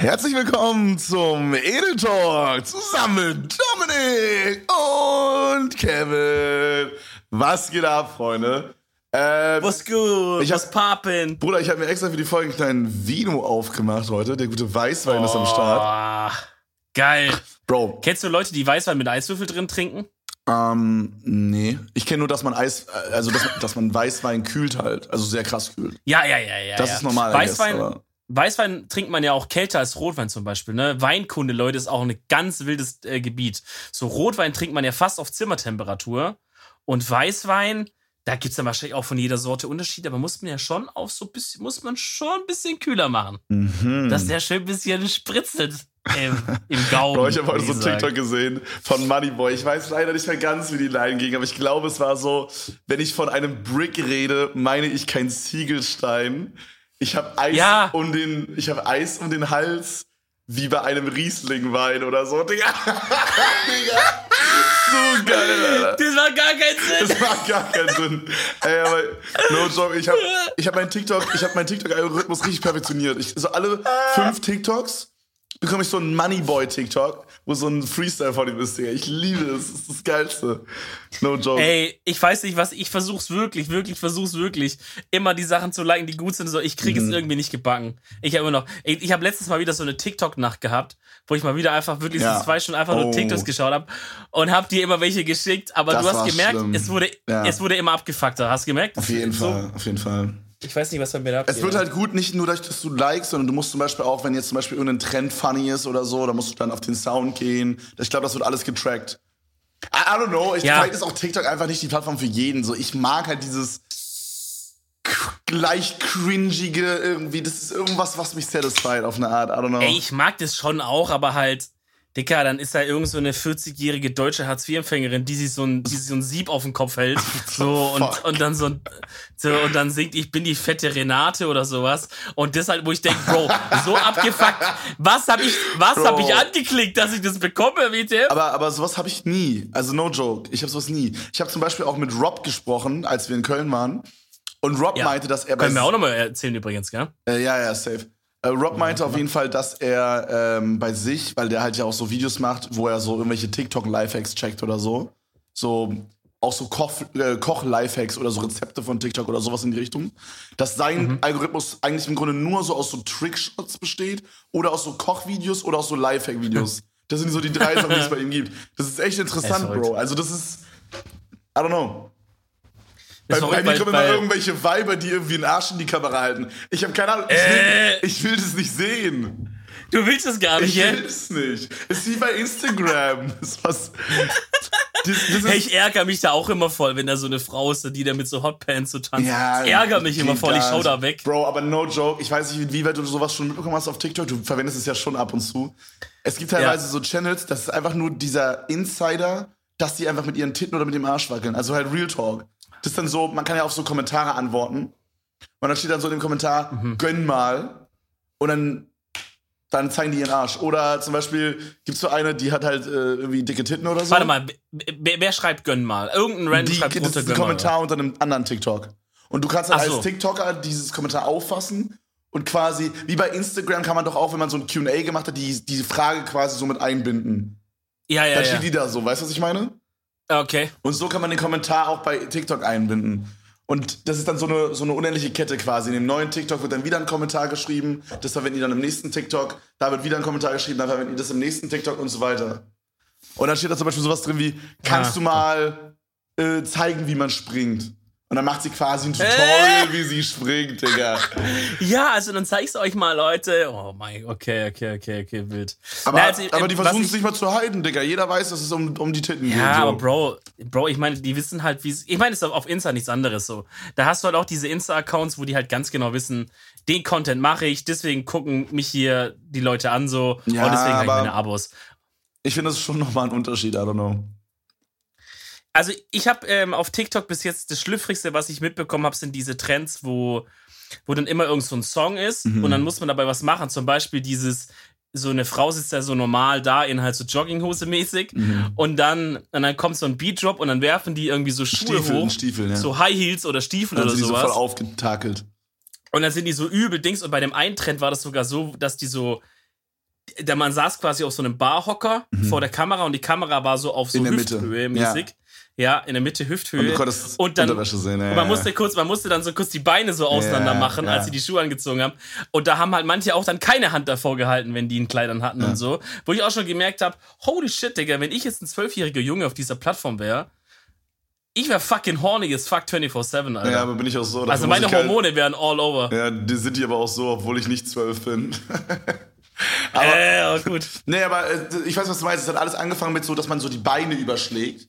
Herzlich willkommen zum Edel Talk zusammen mit Dominik und Kevin. Was geht ab, Freunde? Ähm, was gut? Ich was papen? Bruder, ich habe mir extra für die Folge einen kleinen Vino aufgemacht heute. Der gute Weißwein oh, ist am Start. Geil. Bro. Kennst du Leute, die Weißwein mit Eiswürfel drin trinken? Ähm, nee. Ich kenne nur, dass man Eis, also dass, dass, man Weißwein kühlt halt. Also sehr krass kühlt. Ja, ja, ja, ja. Das ja. ist normal. Weißwein, guess, Weißwein trinkt man ja auch kälter als Rotwein zum Beispiel. Ne? Weinkunde, Leute, ist auch ein ganz wildes äh, Gebiet. So Rotwein trinkt man ja fast auf Zimmertemperatur. Und Weißwein, da gibt es dann wahrscheinlich auch von jeder Sorte Unterschiede, aber muss man ja schon auf so bisschen, muss man schon ein bisschen kühler machen. Mhm. Dass der schön ein bisschen spritzelt im, im Gaumen. Ich habe heute so ein TikTok gesehen von Moneyboy. Ich weiß leider nicht mehr ganz, wie die Line ging, aber ich glaube, es war so, wenn ich von einem Brick rede, meine ich kein Ziegelstein. Ich habe Eis ja. um den, ich habe Eis um den Hals, wie bei einem Rieslingwein oder so, Digga. Digga. So geil, Alter. Das macht gar keinen Sinn. Das macht gar keinen Sinn. Ey, aber no joke, ich habe ich hab meinen TikTok, ich habe meinen TikTok-Algorithmus richtig perfektioniert. Ich, so alle fünf TikToks bekomme ich so einen Moneyboy-TikTok, wo so ein Freestyle von ihm ist, Digga. Ich liebe es. Das ist das Geilste. No joke. Ey, ich weiß nicht, was, ich versuch's wirklich, wirklich, versuch's wirklich, immer die Sachen zu liken, die gut sind. So, ich kriege mhm. es irgendwie nicht gebacken. Ich habe immer noch, ich, ich habe letztes Mal wieder so eine TikTok-Nacht gehabt, wo ich mal wieder einfach wirklich ja. so zwei Stunden einfach oh. nur TikToks geschaut habe und hab dir immer welche geschickt, aber das du hast gemerkt, schlimm. es wurde, ja. es wurde immer abgefuckter. Hast du gemerkt? Auf jeden Fall, so, auf jeden Fall. Ich weiß nicht, was bei mir da Es wird halt gut, nicht nur, dass du likest, sondern du musst zum Beispiel auch, wenn jetzt zum Beispiel irgendein Trend funny ist oder so, dann musst du dann auf den Sound gehen. Ich glaube, das wird alles getrackt. I, I don't know. Ich, ja. Vielleicht ist auch TikTok einfach nicht die Plattform für jeden. So, ich mag halt dieses gleich cringige irgendwie. Das ist irgendwas, was mich satisfied auf eine Art. I don't know. Ey, ich mag das schon auch, aber halt Dicker, dann ist da irgend so eine 40-jährige deutsche Hartz-IV-Empfängerin, die sich so ein, die sich so ein Sieb auf den Kopf hält. So, und, und dann so, ein, so, und dann singt, ich bin die fette Renate oder sowas. Und deshalb, wo ich denke, Bro, so abgefuckt, was hab ich, was Bro. hab ich angeklickt, dass ich das bekomme, WTF? Aber, aber sowas habe ich nie. Also no joke. Ich habe sowas nie. Ich habe zum Beispiel auch mit Rob gesprochen, als wir in Köln waren. Und Rob ja. meinte, dass er bei. Können wir auch nochmal erzählen übrigens, gell? Äh, ja, ja, safe. Äh, Rob meinte auf jeden Fall, dass er ähm, bei sich, weil der halt ja auch so Videos macht, wo er so irgendwelche TikTok-Lifehacks checkt oder so. So auch so Koch, äh, Koch-Lifehacks oder so Rezepte von TikTok oder sowas in die Richtung. Dass sein mhm. Algorithmus eigentlich im Grunde nur so aus so Trickshots besteht oder aus so Kochvideos oder aus so Lifehack-Videos. das sind so die drei Sachen, die es bei ihm gibt. Das ist echt interessant, Bro. Also das ist, I don't know. Bei, bei mir kommen immer irgendwelche Weiber, die irgendwie einen Arsch in die Kamera halten. Ich habe keine Ahnung. Ich, äh. will, ich will das nicht sehen. Du willst es gar nicht, Ich will es nicht. Es ist wie bei Instagram. Das ist was. Das, das hey, ich ärgere mich da auch immer voll, wenn da so eine Frau ist, die da mit so Hotpants so tanzt. Ja, ich ärgere mich immer voll, ich schau da weg. Bro, aber no joke. Ich weiß nicht, wie weit du sowas schon mitbekommen hast auf TikTok. Du verwendest es ja schon ab und zu. Es gibt teilweise ja. so Channels, das ist einfach nur dieser Insider, dass die einfach mit ihren Titten oder mit dem Arsch wackeln. Also halt Real Talk. Das ist dann so, man kann ja auf so Kommentare antworten. Und dann steht dann so in dem Kommentar, mhm. gönn mal. Und dann, dann zeigen die ihren Arsch. Oder zum Beispiel gibt es so eine, die hat halt äh, irgendwie dicke Titten oder so. Warte mal, wer, wer schreibt gönn mal? Irgendein Random die, schreibt Das ist ein Kommentar mal, unter einem anderen TikTok. Und du kannst halt so. als TikToker dieses Kommentar auffassen und quasi, wie bei Instagram kann man doch auch, wenn man so ein Q&A gemacht hat, die, diese Frage quasi so mit einbinden. Ja, ja, Dann steht ja. die da so, weißt du, was ich meine? Okay. Und so kann man den Kommentar auch bei TikTok einbinden. Und das ist dann so eine, so eine unendliche Kette quasi. In dem neuen TikTok wird dann wieder ein Kommentar geschrieben. Das verwenden die dann im nächsten TikTok. Da wird wieder ein Kommentar geschrieben. Dann verwenden die das im nächsten TikTok und so weiter. Und dann steht da zum Beispiel sowas drin wie: Kannst ah. du mal äh, zeigen, wie man springt? Und dann macht sie quasi ein Tutorial, äh? wie sie springt, Digga. Ja, also dann zeig's euch mal, Leute. Oh mein, okay, okay, okay, okay, wild. Aber, Na, also, aber die versuchen es nicht mal zu halten, Digga. Jeder weiß, dass es um, um die Titten ja, geht. Ja, so. aber Bro, Bro, ich meine, die wissen halt, wie Ich meine, es ist auf Insta nichts anderes so. Da hast du halt auch diese Insta-Accounts, wo die halt ganz genau wissen, den Content mache ich, deswegen gucken mich hier die Leute an so ja, und deswegen habe ich meine Abos. Ich finde, das ist schon nochmal ein Unterschied, I don't know. Also ich habe ähm, auf TikTok bis jetzt das Schlüpfrigste, was ich mitbekommen habe, sind diese Trends, wo, wo dann immer irgend so ein Song ist mhm. und dann muss man dabei was machen. Zum Beispiel dieses, so eine Frau sitzt da so normal da in halt so Jogginghose mäßig mhm. und dann und dann kommt so ein Beatdrop und dann werfen die irgendwie so Schuhe Stiefel, hoch, Stiefel, ja. so High Heels oder Stiefel dann oder sind sowas. Die so voll aufgetakelt. Und dann sind die so übel Dings und bei dem einen Trend war das sogar so, dass die so der man saß quasi auf so einem Barhocker vor der Kamera und die Kamera war so auf so Mhm. Hüfthöhe mäßig. Ja. In der Mitte Hüfthöhe. Und du konntest und dann, Unterwäsche sehen, ja, und man ja. musste kurz, man musste dann so kurz die Beine so auseinander Ja, machen, ja. als sie die Schuhe angezogen haben. Und da haben halt manche auch dann keine Hand davor gehalten, wenn die in Kleidern hatten und so. Wo ich auch schon gemerkt habe, holy shit, Digga, wenn ich jetzt ein zwölfjähriger Junge auf dieser Plattform wäre, ich wäre fucking horny as fuck 24-7, Alter. Ja, aber bin ich auch so. also meine halt- Hormone wären all over. Ja, die sind die aber auch so, obwohl ich nicht zwölf bin. äh, aber gut. Nee, aber äh, ich weiß, was du meinst. Es hat alles angefangen mit so, dass man so die Beine überschlägt.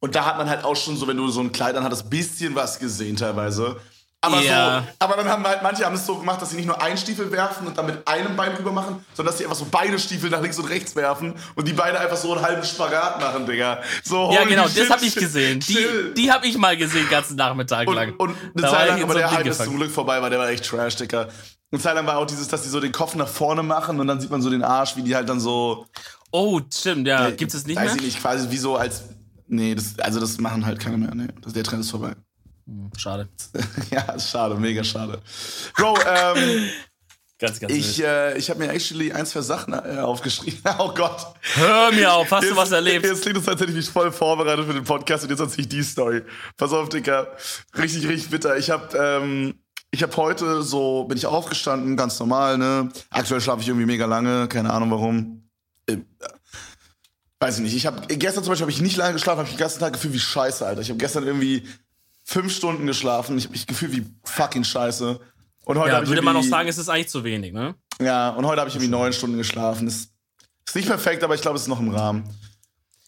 Und da hat man halt auch schon so, wenn du so ein Kleid anhattest, bisschen was gesehen teilweise. Aber Ja. so, aber dann haben halt manche haben es so gemacht, dass sie nicht nur einen Stiefel werfen und dann mit einem Bein rüber machen, sondern dass sie einfach so beide Stiefel nach links und rechts werfen und die Beine einfach so einen halben Spagat machen, Digga. So, Ja, genau, shit, das habe ich gesehen. Die, chill. die habe ich mal gesehen, den ganzen Nachmittag lang. Und, eine Da war Zeit lang, aber so der Hype ist zum Glück vorbei, weil der war echt trash, Digga. Eine Zeit lang war auch dieses, dass die so den Kopf nach vorne machen und dann sieht man so den Arsch, wie die halt dann so. Oh, stimmt, ja. Gibt es nicht weiß mehr? ich nicht, quasi wie so als. Nee, das, also das machen halt keine mehr. Nee, das, der Trend ist vorbei. Schade. ja, schade, mega schade. Bro, ähm, Ganz, ganz ich, äh, ich habe mir actually ein, zwei Sachen äh, aufgeschrieben. Oh Gott. Hör mir auf, hast du was erlebt? Jetzt klingt es, als hätte ich mich voll vorbereitet für den Podcast und jetzt erzähle ich die Story. Pass auf, Dicker. Richtig, richtig bitter. Ich habe ähm, ich hab heute so, bin ich aufgestanden, ganz normal, ne? Aktuell schlafe ich irgendwie mega lange, keine Ahnung warum. Äh, weiß ich nicht. Ich habe gestern zum Beispiel habe ich nicht lange geschlafen, habe ich den ganzen Tag gefühlt wie Scheiße, Alter. Ich habe gestern irgendwie fünf Stunden geschlafen. Ich habe mich gefühlt wie fucking Scheiße. Und heute Ja, würde man auch sagen, es ist eigentlich zu wenig, ne? Ja, und heute habe ich irgendwie neun Stunden geschlafen. Ist, ist nicht perfekt, aber ich glaube, es ist noch im Rahmen.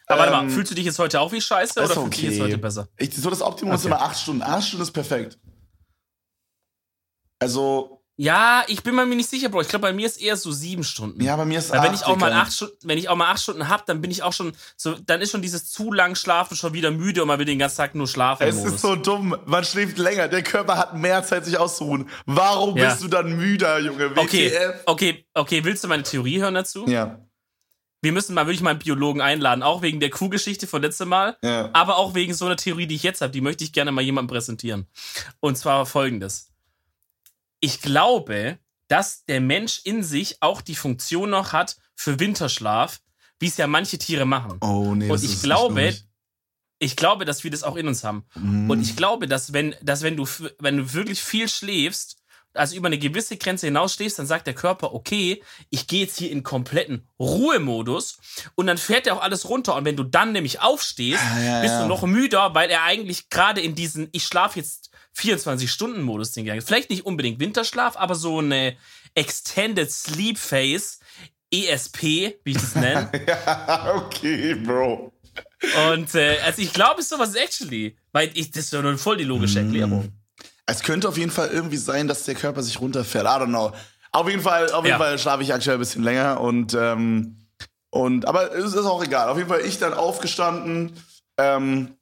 Aber warte Ähm, mal, fühlst du dich jetzt heute auch wie scheiße oder Ist fühlst du dich jetzt heute besser? Ich, so das Optimum ist Okay. immer acht Stunden. Acht Stunden ist perfekt. Also, Ja, ich bin mir nicht sicher, Bro. Ich glaube, bei mir ist eher so sieben Stunden. ja, bei mir ist Weil wenn acht, ich auch mal acht Stunden, wenn ich auch mal acht Stunden hab, dann bin ich auch schon so, dann ist schon dieses zu lang Schlafen schon wieder müde und man will den ganzen Tag nur schlafen. Es ist so dumm. Man schläft länger. Der Körper hat mehr Zeit, sich auszuruhen. Warum Ja. bist du dann müder, Junge? okay, WTF? okay, okay. Willst du meine Theorie hören dazu? Ja, Wir müssen mal wirklich mal einen Biologen einladen, auch wegen der Kuhgeschichte von letztem Mal, ja. aber auch wegen so einer Theorie, die ich jetzt habe. Die möchte ich gerne mal jemandem präsentieren. Und zwar folgendes: Ich glaube, dass der Mensch in sich auch die Funktion noch hat für Winterschlaf, wie es ja manche Tiere machen. Oh, nee. Und das ich ist glaube, ich glaube, dass wir das auch in uns haben. Mhm. Und ich glaube, dass wenn, dass wenn du, wenn du wirklich viel schläfst, also über eine gewisse Grenze hinaus schläfst, dann sagt der Körper, okay, ich gehe jetzt hier in kompletten Ruhemodus und dann fährt er auch alles runter. Und wenn du dann nämlich aufstehst, Ah, ja, bist ja. du noch müder, weil er eigentlich gerade in diesen, ich schlafe jetzt 24-Stunden-Modus den gegangen. Vielleicht nicht unbedingt Winterschlaf, aber so eine Extended Sleep Phase, ESP, wie ich das nenne. Ja, okay, Bro. Und äh, also ich glaube, es ist sowas actually. Weil ich, das ist ja nur voll die logische Mhm. Erklärung. Es könnte auf jeden Fall irgendwie sein, dass der Körper sich runterfährt. I don't know. Auf jeden Fall, auf jeden Ja. Fall schlafe ich aktuell ein bisschen länger und ähm, und aber es ist auch egal. Auf jeden Fall ich dann aufgestanden, ähm,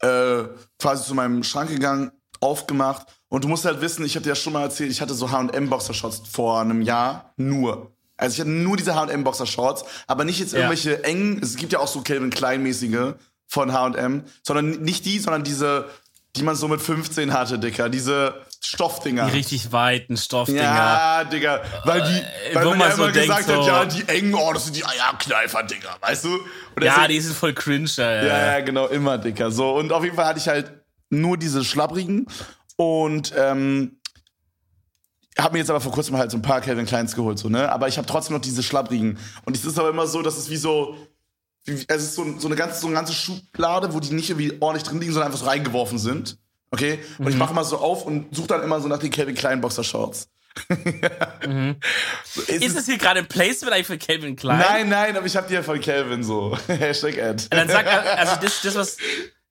äh, quasi zu meinem Schrank gegangen, aufgemacht und du musst halt wissen, ich hatte ja schon mal erzählt, ich hatte so H&M Boxershorts vor einem Jahr nur. Also ich hatte nur diese H&M Boxershorts, aber nicht jetzt Ja. irgendwelche engen. Es gibt ja auch so Calvin Klein mäßige von H&M, sondern nicht die, sondern diese, die man so mit 15 hatte, Dicker, diese Stoffdinger. Die richtig weiten Stoffdinger. Ja, Digga, weil die, Äh, weil wo man, man ja so immer denkt, gesagt hat, so- ja, die engen, oh, das sind die Eierkneifer-Dinger, weißt du? Und Ja, deswegen- die sind voll cringe. Ja, ja, ja, genau, immer dicker. So, und auf jeden Fall hatte ich halt nur diese schlapprigen und ähm, habe mir jetzt aber vor kurzem halt so ein paar Calvin Kleins geholt, so, ne? Aber ich habe trotzdem noch diese schlapprigen. Und es ist aber immer so, dass es wie so, wie, es ist so, so, eine ganze, so eine ganze Schublade, wo die nicht irgendwie ordentlich drin liegen, sondern einfach so reingeworfen sind. Okay? Und ich mache mal so auf und suche dann immer so nach den Calvin Klein Boxershorts. so, es Ist es hier gerade ein Placement eigentlich für Calvin Klein? Nein, nein, aber ich habe die ja von Calvin so. Hashtag Ad. Dann sag, also das, das, was,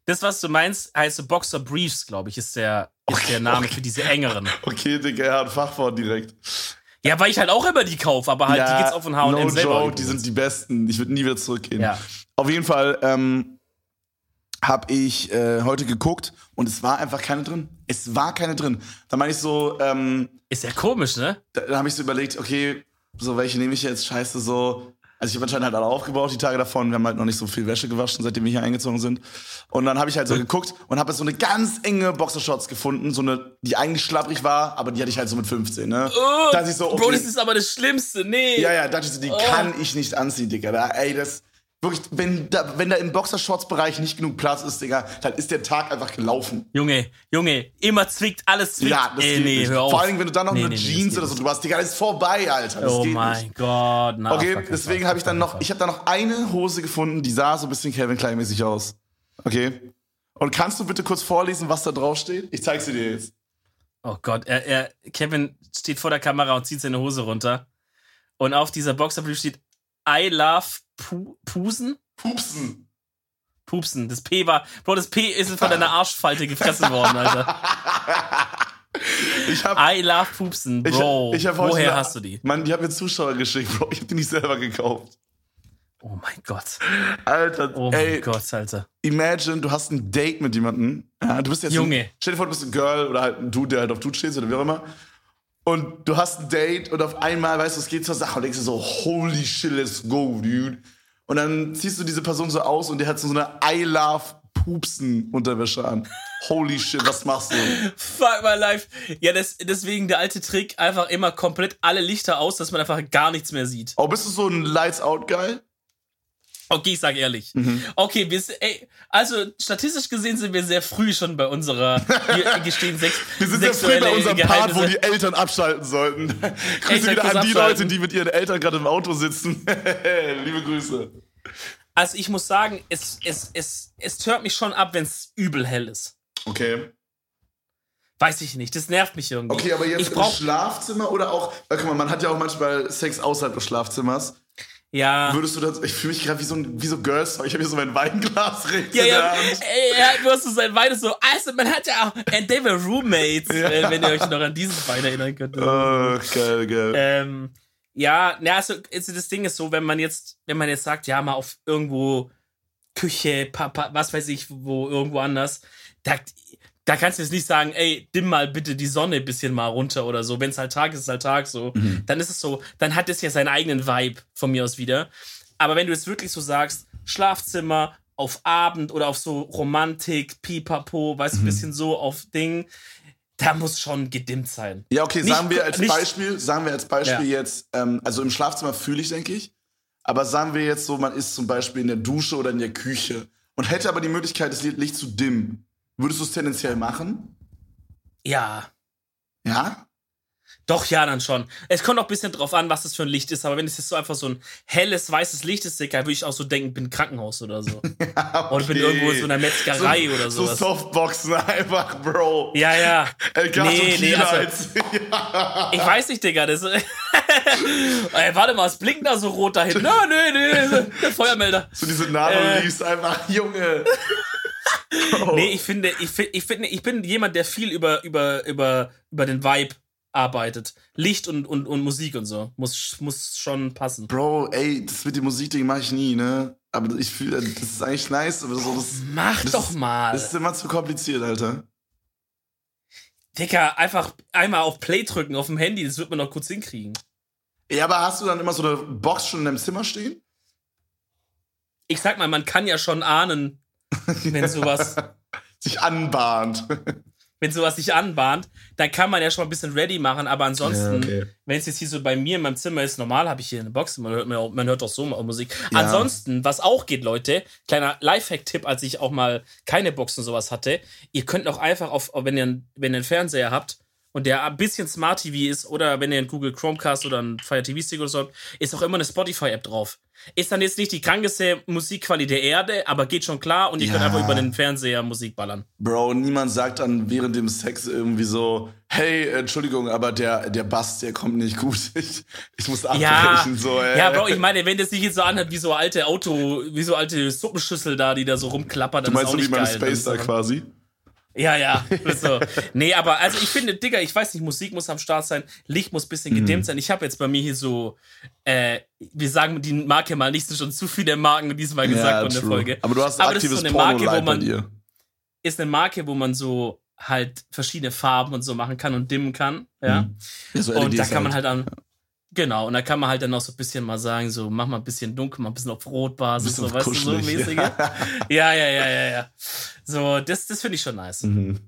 das, was du meinst, heißt so Boxer Briefs, glaube ich, ist der, ist der Name für diese engeren. Okay, Digga, er hat Fachwort direkt. Ja, weil ich halt auch immer die kaufe, aber halt, die gibt's auch von H&M no selber. joke, die sind die besten. Ich würde nie wieder zurückgehen. Ja. Auf jeden Fall ähm, habe ich äh, heute geguckt und es war einfach keine drin. Es war keine drin. Da meine ich so, ähm, Ist ja komisch, ne? da, da habe ich so überlegt, okay, so welche nehme ich jetzt? Scheiße, so. Also ich habe anscheinend halt alle aufgebraucht die Tage davon. Wir haben halt noch nicht so viel Wäsche gewaschen, seitdem wir hier eingezogen sind. Und dann habe ich halt so geguckt und habe so eine ganz enge Boxershorts gefunden, so eine, die eigentlich schlapprig war, aber die hatte ich halt so mit 15, ne? Oh, da ich so, okay, Bro, das ist aber das Schlimmste. Nee. ja, ja, da dachte ich so, die kann ich nicht anziehen, Digga. Da, ey, das wirklich, wenn da, wenn da im Boxershorts-Bereich nicht genug Platz ist, Digga, dann ist der Tag einfach gelaufen. Junge, Junge, immer zwickt, alles zwickt. Ja, das Ey, geht nee, nicht. hör auf. Vor allem, wenn du dann noch Nee, eine nee, Jeans oder so drüber hast, Digga, das ist vorbei, Alter. Das Oh mein. Gott. Na, Okay, deswegen habe ich dann noch, ich habe da noch eine Hose gefunden, die sah so ein bisschen Calvin Klein mäßig aus. Okay. Und kannst du bitte kurz vorlesen, was da drauf steht? Ich zeig sie dir jetzt. Oh Gott, er, er, Kevin steht vor der Kamera und zieht seine Hose runter. Und auf dieser Boxerbrief steht I love Pu Pusen? Pupsen. Pupsen. Das P war, Bro, das P ist von deiner Arschfalte gefressen worden, Alter. Ich habe I love Pupsen, ich, Bro. ich hab heute Woher eine- hast du die? Mann, die hat mir Zuschauer geschickt, Bro. Ich habe die nicht selber gekauft. Oh mein Gott. Alter, Oh ey, mein Gott, Alter. imagine, du hast ein Date mit jemandem. Ja, du bist jetzt Junge. Ein, stell dir vor, du bist ein Girl oder halt ein Dude, der halt auf Dude steht oder wie auch immer. Und du hast ein Date und auf einmal, weißt du, es geht zur Sache und denkst dir so, holy shit, let's go, dude. Und dann ziehst du diese Person so aus und der hat so eine I love Pupsen Unterwäsche an. Holy shit, was machst du? Fuck my life. Ja, das, deswegen der alte Trick, einfach immer komplett alle Lichter aus, dass man einfach gar nichts mehr sieht. Oh, bist du so ein Lights Out Guy? Okay, ich sag ehrlich. Mhm. Okay, wir, ey, also statistisch gesehen sind wir sehr früh schon bei unserer, wir gestehen sex, Wir sind sehr früh bei unserem Part, wo die Eltern abschalten sollten. Grüße wieder an die abschalten. Leute, die mit ihren Eltern gerade im Auto sitzen. Liebe Grüße. Also ich muss sagen, es, es, es, es tört mich schon ab, wenn es übel hell ist. Okay. Weiß ich nicht, das nervt mich irgendwie. Okay, aber jetzt ich im Schlafzimmer oder auch, weil, guck mal, man hat ja auch manchmal Sex außerhalb des Schlafzimmers. Ja. Würdest du das, ich fühle mich gerade wie so ein, wie so Girls, ich habe hier so mein Weinglas rechts Ja, in der ja, Hand. ey, ja, du hast so sein Bein so, also man hat ja auch, and they were roommates, äh, wenn ihr euch noch an dieses Bein erinnern könnt. Oh, geil, geil. Ähm, ja, na, also, also das Ding ist so, wenn man jetzt, wenn man jetzt sagt, ja, mal auf irgendwo Küche, Papa, was weiß ich, wo irgendwo anders, da, da kannst du jetzt nicht sagen, ey, dimm mal bitte die Sonne ein bisschen mal runter oder so. Wenn es halt Tag ist, ist halt Tag so. Dann ist es so, dann hat es ja seinen eigenen Vibe von mir aus wieder. Aber wenn du jetzt wirklich so sagst, Schlafzimmer auf Abend oder auf so Romantik, Pipapo, weißt du, ein bisschen so auf Ding, da muss schon gedimmt sein. Ja, okay, Nicht- sagen wir als nicht- Beispiel, sagen wir als Beispiel Ja. jetzt, ähm, also im Schlafzimmer fühle ich, denke ich. Aber sagen wir jetzt so, man ist zum Beispiel in der Dusche oder in der Küche und hätte aber die Möglichkeit, das Licht zu dimmen. Würdest du es tendenziell machen? Ja, Ja? Doch, ja, dann schon. Es kommt auch ein bisschen drauf an, was das für ein Licht ist, aber wenn es jetzt so einfach so ein helles, weißes Licht ist, Digga, würde ich auch so denken, bin Krankenhaus oder so. Oder bin irgendwo in so einer Metzgerei so, oder So sowas. Softboxen einfach, Bro. ja, ja. El Gato Nee, nee, also- als- ja. Ich weiß nicht, Digga. Das, Ey, warte mal, es blinkt da so rot dahin. Nö, nö, nö. Der Feuermelder. So diese Äh. Nano-Leaves einfach, Junge. Oh. Nee, ich finde, ich, ich finde, ich bin jemand, der viel über, über, über, über den Vibe arbeitet. Licht und, und, und Musik und so. Muss, muss schon passen. Bro, ey, das mit dem Musikding mache ich nie, ne? Aber ich fühle, das ist eigentlich nice, aber so, das, Mach das doch mal. das ist immer zu kompliziert, Alter. Digga, einfach einmal auf Play drücken auf dem Handy, das wird man noch kurz hinkriegen. Ja, aber hast du dann immer so eine Box schon in deinem Zimmer stehen? Ich sag mal, man kann ja schon ahnen, wenn sowas, Sich anbahnt. wenn sowas sich anbahnt, dann kann man ja schon mal ein bisschen ready machen, aber ansonsten, Ja, okay. wenn es jetzt hier so bei mir in meinem Zimmer ist, normal habe ich hier eine Box, man hört, man hört auch so mal Musik. Ja. Ansonsten, was auch geht, Leute, kleiner Lifehack-Tipp, als ich auch mal keine Box und sowas hatte, ihr könnt auch einfach auf, wenn ihr, wenn ihr einen Fernseher habt, und der ein bisschen Smart TV ist, oder wenn ihr einen Google Chromecast oder einen Fire TV Stick oder so habt, ist auch immer eine Spotify-App drauf. Ist dann jetzt nicht die krankeste Musikqualität der Erde, aber geht schon klar und ihr könnt Ja. einfach über den Fernseher Musik ballern. Bro, niemand sagt dann während dem Sex irgendwie so, hey, Entschuldigung, aber der, der Bass, der kommt nicht gut. Ich, ich muss abbrechen. Ja, so, ja, Bro, ich meine, wenn das sich jetzt so anhört wie so alte Auto, wie so alte Suppenschüssel da, die da so rumklappern, Du dann meinst ist so auch wie nicht meine. Space da quasi? Ja, ja. ist So. Nee, aber also ich finde, Digga, ich weiß nicht, Musik muss am Start sein, Licht muss ein bisschen Mhm. gedimmt sein. Ich habe jetzt bei mir hier so, äh, wir sagen die Marke mal nicht, sind schon zu viele Marken diesmal gesagt in der true. Folge. Aber du hast Aber das ist aktives so eine Marke, wo Porno-Light bei man- dir. Ist eine Marke, wo man so halt verschiedene Farben und so machen kann und dimmen kann. Ja. Ja, so Und da LEDs kann man halt an. Genau, und da kann man halt dann noch so ein bisschen mal sagen, so mach mal ein bisschen dunkel, mal ein bisschen auf Rotbasis, Bisschen so weißt du, so mäßige. Ja, ja, ja, ja, ja. So, das, das finde ich schon nice. Mhm.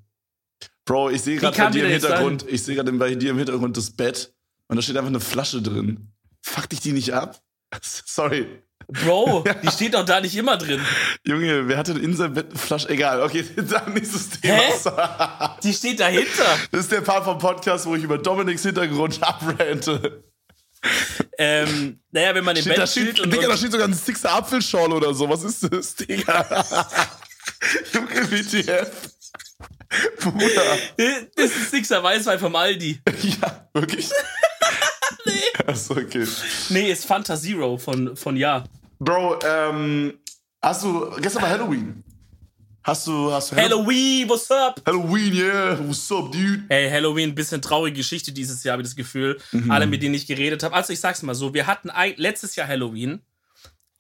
Bro, ich sehe gerade bei dir im Hintergrund, ich sehe gerade bei dir im Hintergrund das Bett und da steht einfach eine Flasche drin. Fuck dich die nicht ab? Sorry. Bro, die steht doch da nicht immer drin. Junge, wer hatte in seinem Bett eine Flasche? Egal, okay, dann nächstes Thema. Hä? Die steht dahinter. Das ist der Part vom Podcast, wo ich über Dominiks Hintergrund abrante. Ähm, naja, wenn man den Steht, da, Bett steht, und, Digga, da steht sogar ein Sixer Apfelschorle oder so. Was ist das, Digga? Junge, WTF. Bruder. das ist Sixer Weißwein vom Aldi. Ja, wirklich? nee. Achso, okay. Nee, ist Fanta Zero von, von Ja. Bro, ähm, hast du, gestern war Halloween. Hast du, hast du Halloween, what's up? Halloween, yeah, what's up, dude? Hey, Halloween, bisschen traurige Geschichte dieses Jahr, habe ich das Gefühl. Alle, mit denen ich geredet habe. Also ich sag's mal so, wir hatten ein, letztes Jahr Halloween,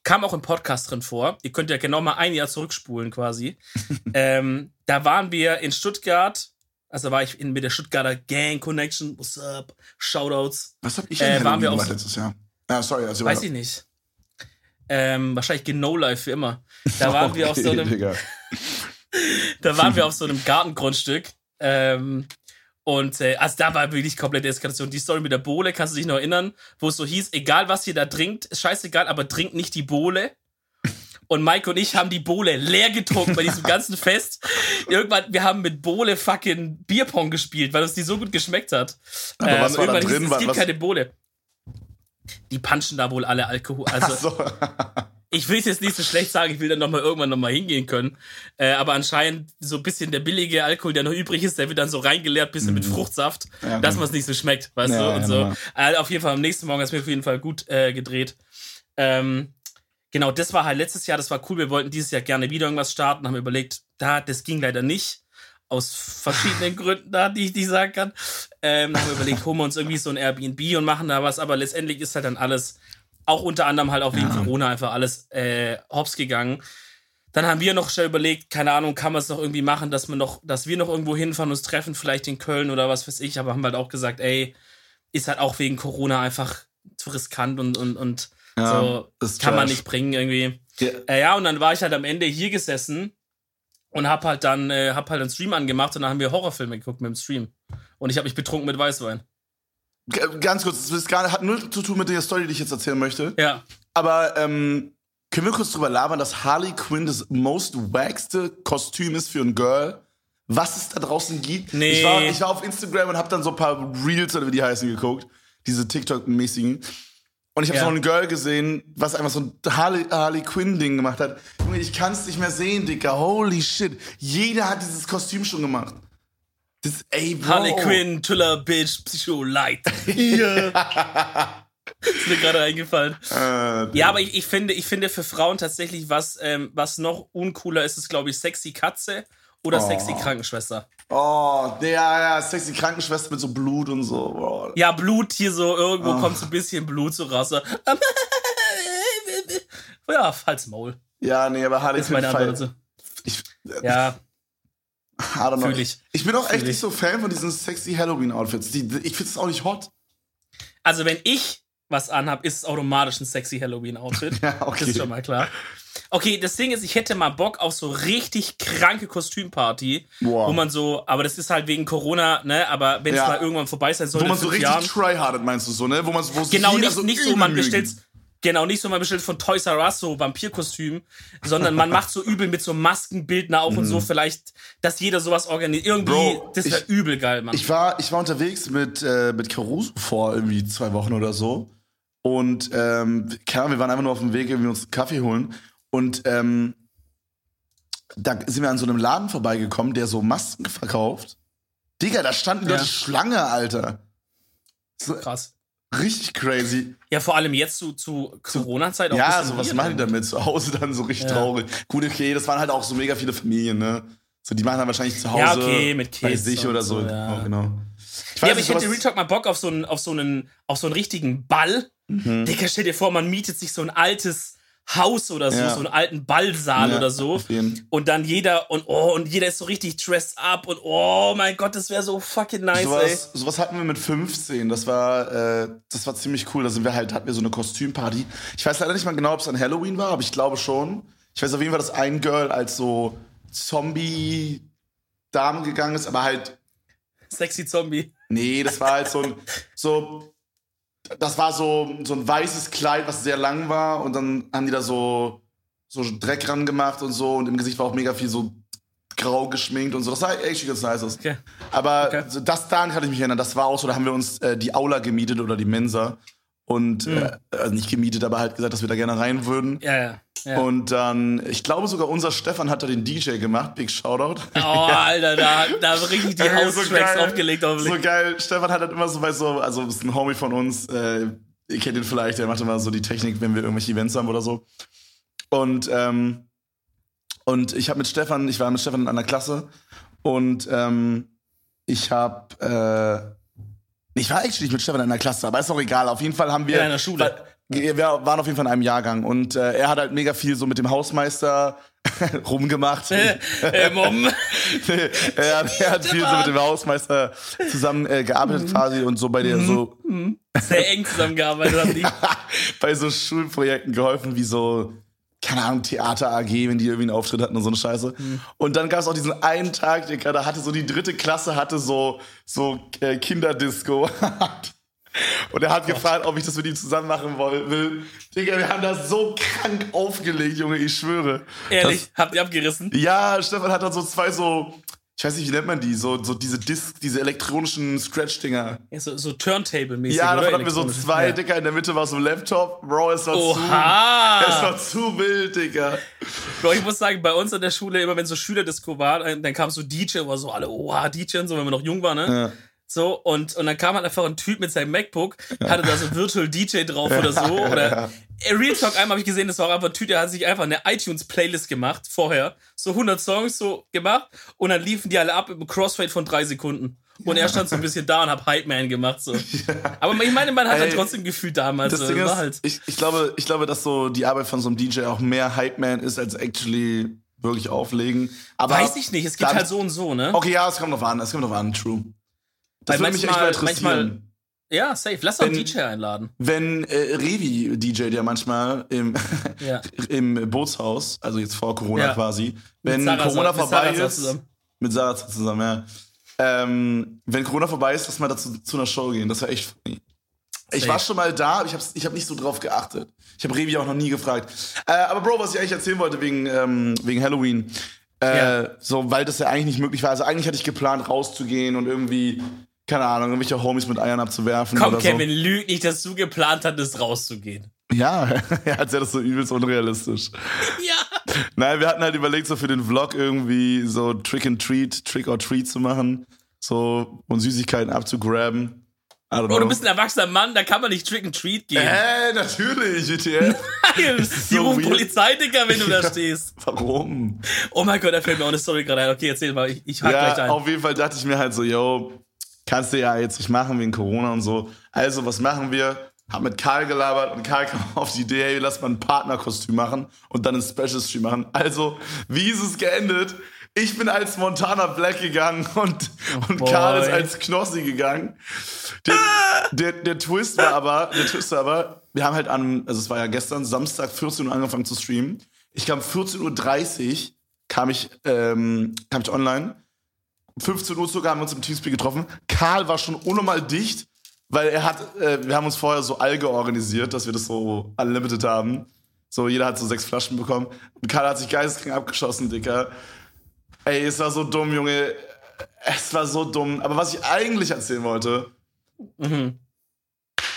kam auch im Podcast drin vor. Ihr könnt ja genau mal ein Jahr zurückspulen quasi. ähm, da waren wir in Stuttgart, also da war ich in, mit der Stuttgarter Gang Connection, what's up, Shoutouts. Was hab ich Äh, denn waren Halloween wir gemacht auf- letztes Jahr? Ja, sorry, also Weiß ich nicht. Ähm, wahrscheinlich genau live für immer. Da waren wir auf so einem, Digga. Da waren wir auf so einem Gartengrundstück. Ähm, und äh, also da war wirklich komplette Eskalation. Die Story mit der Bohle, kannst du dich noch erinnern, wo es so hieß, egal was ihr da trinkt, ist scheißegal, aber trinkt nicht die Bohle. Und Mike und ich haben die Bohle leer getrunken bei diesem ganzen Fest. Irgendwann, wir haben mit Bohle fucking Bierpong gespielt, weil uns die so gut geschmeckt hat. Ähm, Aber was war da irgendwann hieß drin? Es, Wa- es gibt was- keine Bohle. Die punchen da wohl alle Alkohol. Also, So. ich will es jetzt nicht so schlecht sagen, ich will dann noch mal irgendwann noch mal hingehen können. Äh, aber anscheinend so ein bisschen der billige Alkohol, der noch übrig ist, der wird dann so reingeleert, bisschen mit Fruchtsaft, Mhm. Ja, dass man es nicht so schmeckt, weißt Ja, du? ja, Und so. normal. Äh, auf jeden Fall am nächsten Morgen ist mir auf jeden Fall gut äh, gedreht. Ähm, genau, das war halt letztes Jahr, das war cool. Wir wollten dieses Jahr gerne wieder irgendwas starten, haben überlegt, da, das ging leider nicht. Aus verschiedenen Gründen, da, die ich nicht sagen kann. Ähm, haben wir überlegt, holen wir uns irgendwie so ein Airbnb und machen da was, aber letztendlich ist halt dann alles, auch unter anderem halt auch wegen Ja. Corona einfach alles äh, hops gegangen. Dann haben wir noch schnell überlegt, keine Ahnung, kann man es noch irgendwie machen, dass man noch, dass wir noch irgendwo hinfahren, uns treffen, vielleicht in Köln oder was weiß ich, aber haben halt auch gesagt, ey, ist halt auch wegen Corona einfach zu riskant und, und, und Ja, so kann man trash. nicht bringen irgendwie. Ja. Äh, ja, und dann war ich halt am Ende hier gesessen und hab halt dann, äh, hab halt einen Stream angemacht und dann haben wir Horrorfilme geguckt mit dem Stream. Und ich habe mich betrunken mit Weißwein. Ganz kurz, das hat null zu tun mit der Story, die ich jetzt erzählen möchte. Ja. Aber ähm, können wir kurz drüber labern, dass Harley Quinn das most wackste Kostüm ist für ein Girl? Was es da draußen gibt? Nee. Ich war, ich war auf Instagram und habe dann so ein paar Reels oder wie die heißen geguckt. Diese TikTok-mäßigen. Und ich habe Ja. so ein Girl gesehen, was einfach so ein Harley, Harley Quinn-Ding gemacht hat. Junge, ich kann es nicht mehr sehen, Dicker. Holy shit. Jeder hat dieses Kostüm schon gemacht. Das, ey, Bro. Harley Quinn, Thriller, Bitch, Psycho, Light. Ja. ist mir gerade eingefallen. Äh, Ja, aber ich, ich, finde, ich finde für Frauen tatsächlich, was, ähm, was noch uncooler ist, ist, glaube ich, sexy Katze oder Oh. sexy Krankenschwester. Oh, der, ja, sexy Krankenschwester mit so Blut und so. Boah. Ja, Blut hier so, irgendwo Oh. kommt so ein bisschen Blut so raus. So. Ja, falls Maul. Ja, nee, aber Harley Ist meine Quinn Antwort dazu. Ich, Ja, I don't know. Fühl ich. ich bin auch echt Fühl nicht ich. so Fan von diesen sexy Halloween-Outfits. Die, die- ich finde es auch nicht hot. also wenn ich was anhab, ist es automatisch ein sexy Halloween-Outfit. Ja, okay. Das ist schon mal klar. Okay, das Ding ist, ich hätte mal Bock auf so richtig kranke Kostümparty, Boah. wo man so, aber das ist halt wegen Corona, ne, aber wenn es Ja. mal irgendwann vorbei sein soll, Wo man so richtig Jahren, tryhardet, meinst du so, ne? Wo man wo Genau, nicht, nicht so, man bestellt Genau, nicht so, man bestellt von Toys R Us so Vampirkostüm, sondern man macht so übel mit so Maskenbildner auch und so vielleicht, dass jeder sowas organisiert. Irgendwie, Mhm. Bro, das wäre übel geil, Mann. Ich war, ich war unterwegs mit, äh, mit Caruso vor irgendwie zwei Wochen oder so. Und ähm, wir waren einfach nur auf dem Weg, irgendwie uns einen Kaffee holen. Und ähm, da sind wir an so einem Laden vorbeigekommen, der so Masken verkauft. Digga, da standen Ja. Leute Schlange, Alter. So, Krass. Richtig crazy. Ja, vor allem jetzt zu, zu Corona-Zeit auch Ja, so was machen die damit? Zu Hause dann so richtig Ja. traurig. Gut, okay, das waren halt auch so mega viele Familien, ne? So, die machen dann wahrscheinlich zu Hause Ja, okay, mit bei Kids sich und oder so. so, ja. Oh, genau. Ich Ja, aber ich hätte Real Talk mal Bock auf so einen, auf so einen, auf so einen richtigen Ball. Mhm. Digga, stell dir vor, man mietet sich so ein altes Haus oder so, Ja. so einen alten Ballsaal Ja, oder so. Und dann jeder und oh, und jeder ist so richtig dressed up und oh mein Gott, das wäre so fucking nice, ey. Sowas, sowas hatten wir mit 15. Das war, äh, das war ziemlich cool. Da sind wir halt, hatten wir so eine Kostümparty. Ich weiß leider nicht mal genau, ob es an Halloween war, aber ich glaube schon. Ich weiß auf jeden Fall, dass ein Girl als so Zombie-Dame gegangen ist, aber halt, Sexy Zombie. nee, das war halt so ein, so, das war so, so ein weißes Kleid, was sehr lang war und dann haben die da so, so Dreck ran gemacht und so und im Gesicht war auch mega viel so grau geschminkt und so. Das sah echt ganz nice aus. Okay. Aber Okay. das daran kann ich mich erinnern. Das war auch so, da haben wir uns äh, die Aula gemietet oder die Mensa. Und Mhm. äh, also nicht gemietet, aber halt gesagt, dass wir da gerne rein würden. Ja, ja. ja. Und dann, ich glaube sogar unser Stefan hat da den DJ gemacht. Big Shoutout. Oh, Alter, da, da haben richtig die House-Tracks geil. aufgelegt. So geil. Stefan hat halt immer so bei so, also ist ein Homie von uns, äh, ihr kennt ihn vielleicht, der macht immer so die Technik, wenn wir irgendwelche Events haben oder so. Und, ähm, und ich habe mit Stefan, ich war mit Stefan in einer Klasse und ähm, ich habe, äh, ich war actually nicht mit Stefan in einer Klasse, aber ist auch egal. Auf jeden Fall haben wir. In einer Schule. Wir waren auf jeden Fall in einem Jahrgang und äh, er hat halt mega viel so mit dem Hausmeister rumgemacht. äh, Mom. Er, hat, er hat viel so mit dem Hausmeister zusammen äh, gearbeitet quasi und so bei der so Sehr eng zusammengearbeitet haben die. bei so Schulprojekten geholfen, wie so, keine Ahnung, Theater AG, wenn die irgendwie einen Auftritt hatten und so eine Scheiße. Und dann gab es auch diesen einen Tag, Digga, da hatte so die dritte Klasse hatte so, so äh, Kinderdisco. Und er hat gefragt, ob ich das mit ihm zusammen machen will. Digga, wir haben das so krank aufgelegt, Junge, ich schwöre. Ehrlich, habt ihr abgerissen? Das, ja, Stefan hat dann so zwei so, ich weiß nicht, wie nennt man die, so, so diese Disc, diese elektronischen Scratch-Dinger. Ja, so, so Turntable-mäßig. Ja, davon hatten wir so zwei, Ja. Digga, in der Mitte war so ein Laptop. Bro, es war zu. Es Oha! war zu wild, Digga. Bro, ich muss sagen, bei uns an der Schule, immer wenn so Schülerdisco war, dann dann kam so DJ, war so alle, oha, DJ und so, wenn wir noch jung waren, ne? Ja. So, und, und dann kam halt einfach ein Typ mit seinem MacBook, hatte da so Virtual DJ drauf oder so. Oder Äh, Real Talk, einmal habe ich gesehen, das war auch einfach ein Typ, der hat sich einfach eine iTunes-Playlist gemacht, vorher. So 100 Songs so gemacht. Und dann liefen die alle ab im Crossfade von drei Sekunden. Und er stand so ein bisschen da und hat Hype Man gemacht, so. Aber ich meine, man hat Ey, halt trotzdem gefühlt damals. Das so, Ding ist, halt. ich, ich, glaube, ich glaube, dass so die Arbeit von so einem DJ auch mehr Hype-Man ist, als actually wirklich auflegen. Aber Weiß ich nicht, es gibt halt so und so, ne? Okay, ja, es kommt drauf an, es kommt drauf an, true. Das Weil würde mich echt mal manchmal- interessieren. manchmal- Ja, safe. Lass doch einen DJ einladen. Wenn äh, Revi DJ, der manchmal im, Ja. im Bootshaus, also jetzt vor Corona Ja. quasi, wenn Sarah- Corona mit vorbei Sarah ist, zusammen. mit Sarah zusammen, ja. Ähm, wenn Corona vorbei ist, lass mal dazu zu einer Show gehen. Das wäre echt funny. Ich war schon mal da, aber ich habe ich hab nicht so drauf geachtet. Ich habe Revi auch noch nie gefragt. Äh, aber Bro, was ich eigentlich erzählen wollte wegen, ähm, wegen Halloween, äh, Ja. so, weil das ja eigentlich nicht möglich war. Also eigentlich hatte ich geplant, rauszugehen und irgendwie, keine Ahnung, irgendwelche Homies mit Eiern abzuwerfen. Komm, Kevin, lüg nicht, dass du geplant hattest, rauszugehen. So. Ja, er hat ja das so übelst unrealistisch. Ja. Nein, wir hatten halt überlegt, so für den Vlog irgendwie so Trick and Treat, Trick or Treat zu machen. So, und Süßigkeiten abzugraben. Bro, du know. bist ein erwachsener Mann, da kann man nicht Trick and Treat gehen. Äh, natürlich, GTF. Die so rufen. Polizei, Digga, wenn du da stehst. Warum? Oh mein Gott, da fällt mir auch eine Story gerade ein. Okay, erzähl mal, ich, ich hack gleich Ja, ein. auf jeden Fall dachte ich mir halt so, yo, kannst du ja jetzt nicht machen wegen Corona und so. Also, was machen wir? Hab mit Karl gelabert und Karl kam auf die Idee, hey, lass mal ein Partnerkostüm machen und dann ein Special Stream machen. Also, wie ist es geendet? Ich bin als Montana Black gegangen und, und boy. Karl ist als Knossi gegangen. Der, der, der Twist war aber, der Twist war aber, wir haben halt an, also es war ja gestern, Samstag 14 Uhr angefangen zu streamen. Ich kam 14.30 Uhr, kam ich, ähm, kam ich online. 15 Uhr sogar haben wir uns im Teamspeak getroffen. Karl war schon unnormal dicht, weil er hat, äh, wir haben uns vorher so Alge organisiert, dass wir das so unlimited haben. So, jeder hat so sechs Flaschen bekommen. Und Karl hat sich geisteskrank abgeschossen, Dicker. Ey, es war so dumm, Junge. Es war so dumm. Aber was ich eigentlich erzählen wollte,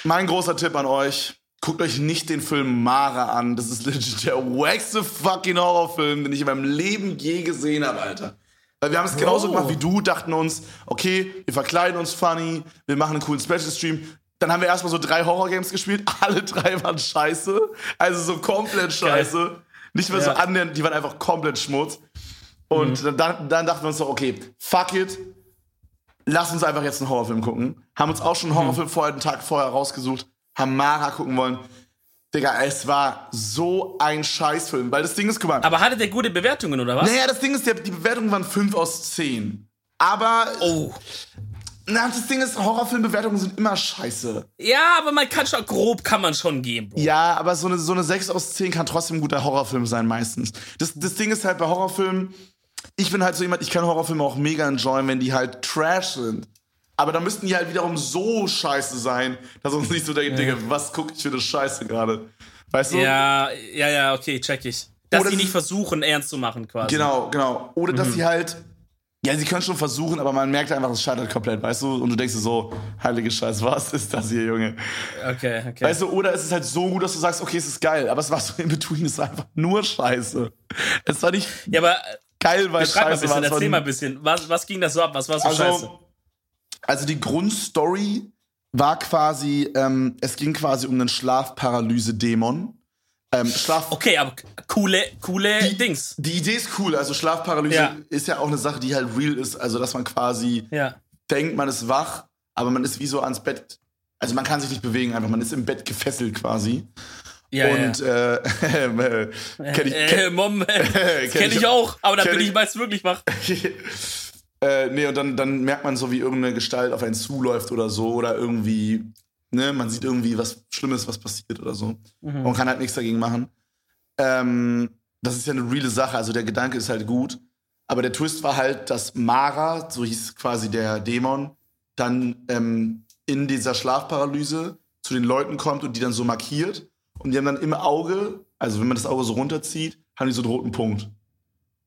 mein großer Tipp an euch, guckt euch nicht den Film Mara an. Das ist legit der wackste fucking Horrorfilm, den ich in meinem Leben je gesehen habe, Alter. Weil wir haben es genauso gemacht wie du, dachten uns, okay, wir verkleiden uns funny, wir machen einen coolen Special-Stream. Dann haben wir erstmal so drei Horror-Games gespielt. Alle drei waren scheiße. Also so komplett scheiße. Nicht mehr so Ja. annähernd, die waren einfach komplett Schmutz. Und dann, dann dachten wir uns so, okay, fuck it, lass uns einfach jetzt einen Horrorfilm gucken. Haben uns auch schon einen Horrorfilm vorher, einen Tag vorher rausgesucht, haben Mara gucken wollen. Digga, es war so ein Scheißfilm. Weil das Ding ist, guck mal. Aber hatte der gute Bewertungen, oder was? naja, das Ding ist, die Bewertungen waren 5 aus 10. Aber, Oh. na, das Ding ist, Horrorfilmbewertungen sind immer scheiße. Ja, aber man kann schon, grob kann man schon gehen, Bro. Ja, aber so eine, so eine 6 aus 10 kann trotzdem ein guter Horrorfilm sein, meistens. Das, das Ding ist halt bei Horrorfilmen, ich bin halt so jemand, ich kann Horrorfilme auch mega enjoyen, wenn die halt trash sind. Aber da müssten die halt wiederum so scheiße sein, dass uns nicht so denkt, Digga, was guck ich für eine Scheiße gerade? Weißt du? Ja, ja, ja, okay, check ich. Dass Oder die sie- nicht versuchen, ernst zu machen, quasi. Genau, genau. Oder dass sie halt, ja, sie können schon versuchen, aber man merkt einfach, es scheitert komplett, weißt du? Und du denkst dir so, heilige Scheiße, was ist das hier, Junge? Okay, okay. Weißt du, oder es ist halt so gut, dass du sagst, okay, es ist geil, aber es war so in between, es war einfach nur Scheiße. Es war nicht ja, aber geil, weil beschreib mal ein Scheiße bisschen, es war erzähl mal ein bisschen. Was, was ging da so ab? Was war so scheiße? Also, die Grundstory war quasi, ähm, es ging quasi um einen Schlafparalyse-Dämon. Ähm, Schlaf Okay, aber coole, coole die, Dings. Die Idee ist cool. Also Schlafparalyse Ja. ist ja auch eine Sache, die halt real ist. Also dass man quasi Ja. denkt, man ist wach, aber man ist wie so ans Bett. Also man kann sich nicht bewegen, einfach. Man ist im Bett gefesselt quasi. Ja, Und ja. äh, äh, kenn ich, äh, kenn, Mom, äh, kenn kenn ich- ich auch, aber kenn bin ich ich- meist wirklich wach. äh, nee, und dann, dann merkt man so, wie irgendeine Gestalt auf einen zuläuft oder so. Oder irgendwie, ne, man sieht irgendwie was Schlimmes, was passiert oder so. Mhm. Und kann halt nichts dagegen machen. Ähm, das ist ja eine reale Sache, also der Gedanke ist halt gut. Aber der Twist war halt, dass Mara, so hieß quasi der Dämon, dann ähm, in dieser Schlafparalyse zu den Leuten kommt und die dann so markiert. Und die haben dann im Auge, also wenn man das Auge so runterzieht, haben die so einen roten Punkt.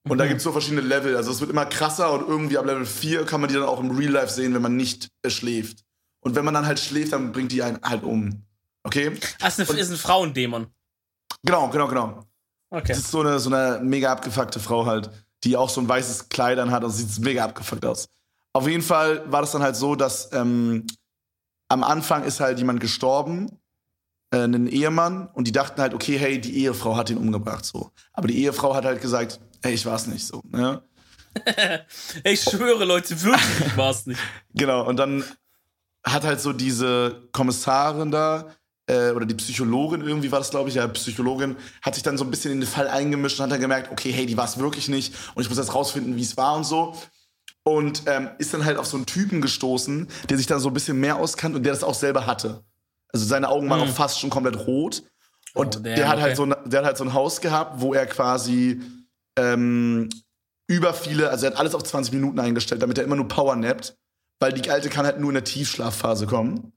Und da Mhm. gibt es so verschiedene Level. Also es wird immer krasser und irgendwie ab Level 4 kann man die dann auch im Real Life sehen, wenn man nicht äh, schläft. Und wenn man dann halt schläft, dann bringt die einen halt um. Okay? Ach, ist, eine, ist ein Frauendämon. Genau, genau, genau. Okay. Das ist so eine, so eine mega abgefuckte Frau halt, die auch so ein weißes Kleid an hat und sieht mega abgefuckt aus. Auf jeden Fall war das dann halt so, dass ähm, am Anfang ist halt jemand gestorben, äh, ein Ehemann, und die dachten halt, okay, hey, die Ehefrau hat ihn umgebracht, so. Aber die Ehefrau hat halt gesagt, hey, ich war's nicht, so, ne? Ich schwöre, Leute, wirklich, ich war's nicht. Genau, und dann hat halt so diese Kommissarin da, äh, oder die Psychologin irgendwie war das, glaube ich, ja, Psychologin, hat sich dann so ein bisschen in den Fall eingemischt und hat dann gemerkt, okay, hey, die war es wirklich nicht und ich muss jetzt rausfinden, wie es war und so. Und ähm, ist dann halt auf so einen Typen gestoßen, der sich dann so ein bisschen mehr auskannt und der das auch selber hatte. Also seine Augen waren Mhm. auch fast schon komplett rot. Und Oh, damn, der, hat okay. halt so ein, der hat halt so ein Haus gehabt, wo er quasi ähm, über viele, also er hat alles auf 20 Minuten eingestellt, damit er immer nur powernappt, weil die Alte kann halt nur in der Tiefschlafphase kommen.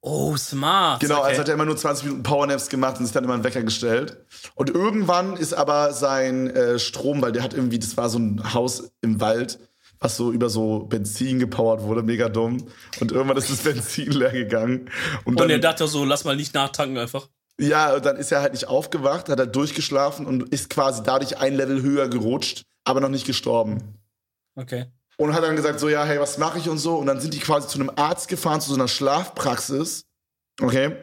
Oh, smart. Genau, okay. also hat er immer nur 20 Minuten Powernaps gemacht und sich dann immer einen Wecker gestellt. Und irgendwann ist aber sein äh, Strom, weil der hat irgendwie, das war so ein Haus im Wald, was so über so Benzin gepowert wurde, mega dumm. Und irgendwann ist das Benzin leer gegangen. Und dann, Und er dachte so, lass mal nicht nachtanken einfach. Ja, und dann ist er halt nicht aufgewacht, hat er durchgeschlafen und ist quasi dadurch ein Level höher gerutscht, aber noch nicht gestorben. Okay. Und hat dann gesagt, so, ja, hey, was mache ich und so. Und dann sind die quasi zu einem Arzt gefahren, zu so einer Schlafpraxis. Okay?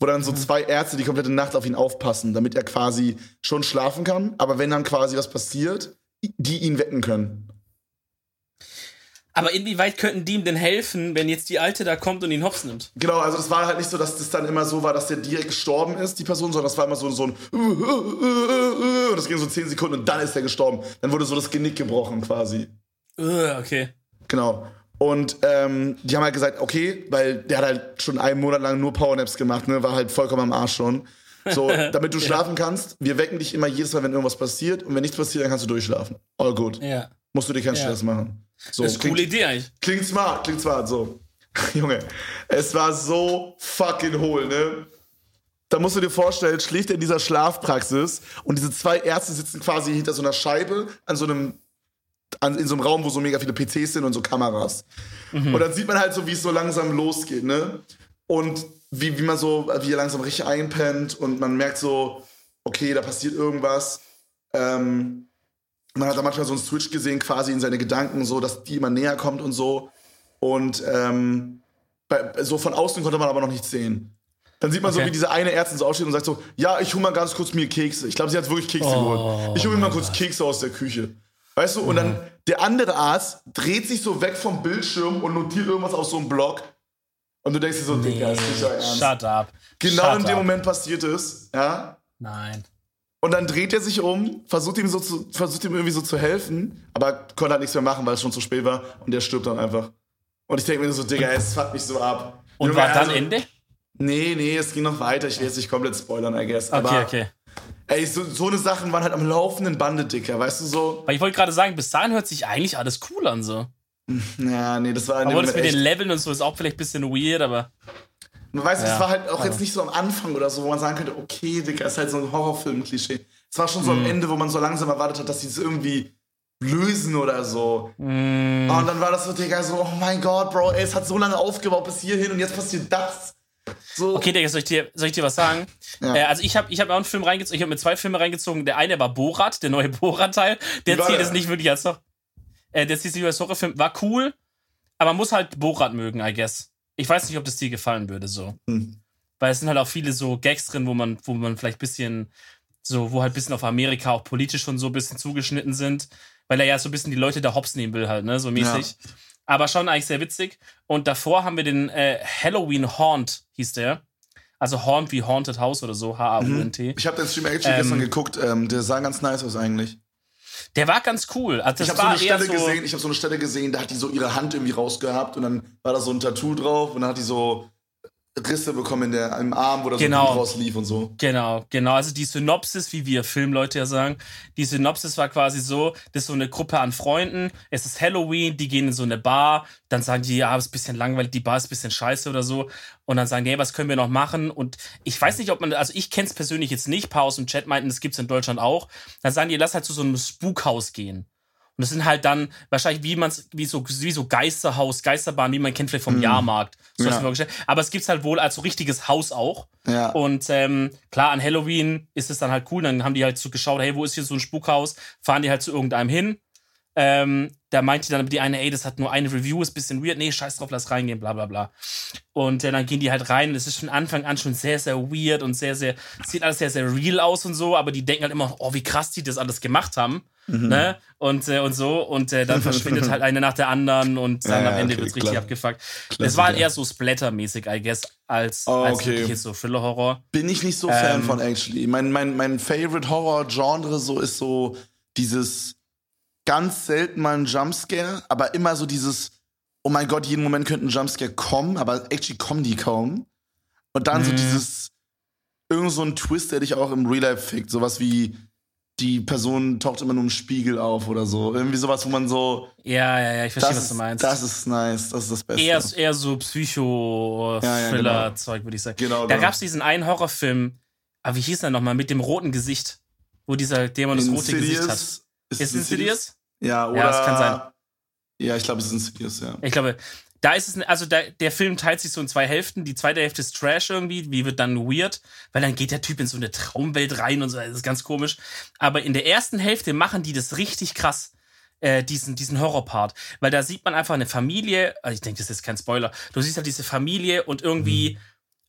Wo dann so zwei Ärzte die komplette Nacht auf ihn aufpassen, damit er quasi schon schlafen kann. Aber wenn dann quasi was passiert, die ihn wecken können. Aber inwieweit könnten die ihm denn helfen, wenn jetzt die Alte da kommt und ihn hops nimmt? Genau, also das war halt nicht so, dass das dann immer so war, dass der direkt gestorben ist, die Person, sondern das war immer so, so ein und das ging so zehn Sekunden und dann ist er gestorben. Dann wurde so das Genick gebrochen quasi. Okay. Genau. Und ähm, die haben halt gesagt, okay, weil der hat halt schon einen Monat lang nur Powernaps gemacht, ne, war halt vollkommen am Arsch schon. So, damit du schlafen kannst, wir wecken dich immer jedes Mal, wenn irgendwas passiert und wenn nichts passiert, dann kannst du durchschlafen. All good. Ja. Musst du dir keinen Ja. Stress machen. So, Das ist eine coole Idee eigentlich. Klingt smart, klingt smart, so. Junge, es war so fucking hohl, ne? Da musst du dir vorstellen, schläft er in dieser Schlafpraxis und diese zwei Ärzte sitzen quasi hinter so einer Scheibe an so einem, an, in so einem Raum, wo so mega viele PCs sind und so Kameras. Und dann sieht man halt so, wie es so langsam losgeht, ne? Und wie, wie man so, wie er langsam richtig einpennt und man merkt so, okay, da passiert irgendwas. Ähm, man hat da manchmal so einen Switch gesehen, quasi in seine Gedanken, so, dass die immer näher kommt und so. Und ähm, bei, so von außen konnte man aber noch nichts sehen. Dann sieht man so, Okay. wie diese eine Ärztin so aufsteht und sagt so, ja, ich hol mal ganz kurz mir Kekse. Ich glaube, sie hat wirklich Kekse Oh geholt. Ich hol mir mal kurz Kekse aus der Küche. Weißt du, und dann der andere Arzt dreht sich so weg vom Bildschirm und notiert irgendwas auf so einem Blog. Und du denkst dir so, Digga, ist nicht euer Ernst. Shut up. genau Shut in dem up. Moment passiert ist, ja. Nein. Und dann dreht er sich um, versucht ihm so zu, versucht ihm irgendwie so zu helfen, aber konnte halt nichts mehr machen, weil es schon zu spät war und der stirbt dann einfach. Und ich denke mir so, Digga, es fuckt mich so ab. Und Junge, war dann also- Ende? Nee, nee, es ging noch weiter. Ich will jetzt nicht komplett spoilern, I guess. Aber, Okay, okay. ey, so, so eine Sachen waren halt am laufenden Bande, Dicker, weißt du so? Weil ich wollte gerade sagen, bis dahin hört sich eigentlich alles cool an so. Ja, nee, das war Obwohl das mit den Leveln und so ist auch vielleicht ein bisschen weird, aber. Man weiß, Ja. es war halt auch Ja. jetzt nicht so am Anfang oder so, wo man sagen könnte, okay, Digga, ist halt so ein Horrorfilm-Klischee. Es war schon so Mhm. am Ende, wo man so langsam erwartet hat, dass sie es irgendwie lösen oder so. Mm, Und dann war das so, Digga, so, oh mein Gott, Bro, ey, es hat so lange aufgebaut bis hierhin und jetzt passiert das. So. Okay, Digga, soll ich dir, soll ich dir was sagen? Ja. Äh, also ich habe ich hab auch einen Film reingezogen, ich habe mir zwei Filme reingezogen. Der eine war Borat, der neue Borat-Teil. Der zählt es nicht wirklich als. Äh, der zählt sich als Horrorfilm. War cool, aber man muss halt Borat mögen, I guess. Ich weiß nicht, ob das dir gefallen würde, so. Hm. Weil es sind halt auch viele so Gags drin, wo man, wo man vielleicht ein bisschen, so, wo halt ein bisschen auf Amerika auch politisch schon so ein bisschen zugeschnitten sind. Weil er ja so ein bisschen die Leute da hops nehmen will, halt, ne, so mäßig. Aber schon eigentlich sehr witzig. Und davor haben wir den äh, Halloween Haunt, hieß der. Also Haunt wie Haunted House oder so, H-A-U-N-T. Ich habe den Stream actually Ähm, gestern geguckt, ähm, der sah ganz nice aus eigentlich. Der war ganz cool. Also Ich habe so eine Stelle so, gesehen, ich habe so eine Stelle gesehen, da hat die so ihre Hand irgendwie rausgehabt und dann war da so ein Tattoo drauf und dann hat die so Risse bekommen in der, im Arm, wo da Genau. so rauslief und so. Genau, genau. Also die Synopsis, wie wir Filmleute ja sagen, die Synopsis war quasi so, das ist so eine Gruppe an Freunden, es ist Halloween, die gehen in so eine Bar, dann sagen die, ja, es ist ein bisschen langweilig, die Bar ist ein bisschen scheiße oder so. Und dann sagen die, hey, was können wir noch machen? Und ich weiß nicht, ob man, also ich kenne es persönlich jetzt nicht, ein paar aus dem Chat meinten, das gibt's in Deutschland auch. Dann sagen die, lass halt zu so einem Spukhaus gehen. Und das sind halt dann wahrscheinlich wie man's, wie so, wie so Geisterhaus, Geisterbahn, wie man kennt vielleicht vom Jahrmarkt. So Ja. vorgestellt. Aber es gibt's halt wohl als so richtiges Haus auch. Ja. Und ähm, klar, an Halloween ist es dann halt cool. Dann haben die halt so geschaut, hey, wo ist hier so ein Spukhaus? Fahren die halt zu irgendeinem hin. Ähm, da meinte dann die eine, ey, das hat nur eine Review, ist ein bisschen weird. Nee, scheiß drauf, lass reingehen, bla bla bla. Und äh, dann gehen die halt rein. Es ist von Anfang an schon sehr, sehr weird und sehr, sehr, sieht alles sehr, sehr real aus und so, aber die denken halt immer, oh, wie krass die das alles gemacht haben. Mhm. Ne? Und, äh, und so. Und äh, dann verschwindet halt eine nach der anderen und dann Ja, am Ende okay, wird's richtig klar. abgefuckt. Das Klassiker. war halt eher so Splatter-mäßig, I guess, als, Oh, als okay. wirklich so Thriller-Horror. Bin ich nicht so Fan Ähm, von, actually. Mein, mein, mein Favorite Horror-Genre so ist so dieses ganz selten mal ein Jumpscare, aber immer so dieses, oh mein Gott, jeden Moment könnte ein Jumpscare kommen, aber actually kommen die kaum. Und dann so Mhm. dieses, irgend so ein Twist, der dich auch im Real Life fickt. Sowas wie, die Person taucht immer nur im Spiegel auf oder so. Irgendwie sowas, wo man so, Ja, ja, ja, ich verstehe, was du meinst. das ist nice, das ist das Beste. eher, eher so Ja, ja, Psycho-Thriller-Zeug, würde ich sagen. genau, Da genau. gab es diesen einen Horrorfilm, aber wie hieß der nochmal, mit dem roten Gesicht, wo dieser Dämon das rote Gesicht hat. Ist Ist es es Insidious? Ja, oder? Ja, das kann sein. Ja, ich glaube, es ist Insidious, ja. Ich glaube, da ist es, also da, der Film teilt sich so in zwei Hälften. Die zweite Hälfte ist Trash irgendwie, wie wird dann weird, weil dann geht der Typ in so eine Traumwelt rein und so, das ist ganz komisch. Aber in der ersten Hälfte machen die das richtig krass. Äh, diesen, diesen Horrorpart. Weil da sieht man einfach eine Familie, also ich denke, das ist kein Spoiler, du siehst halt diese Familie und irgendwie,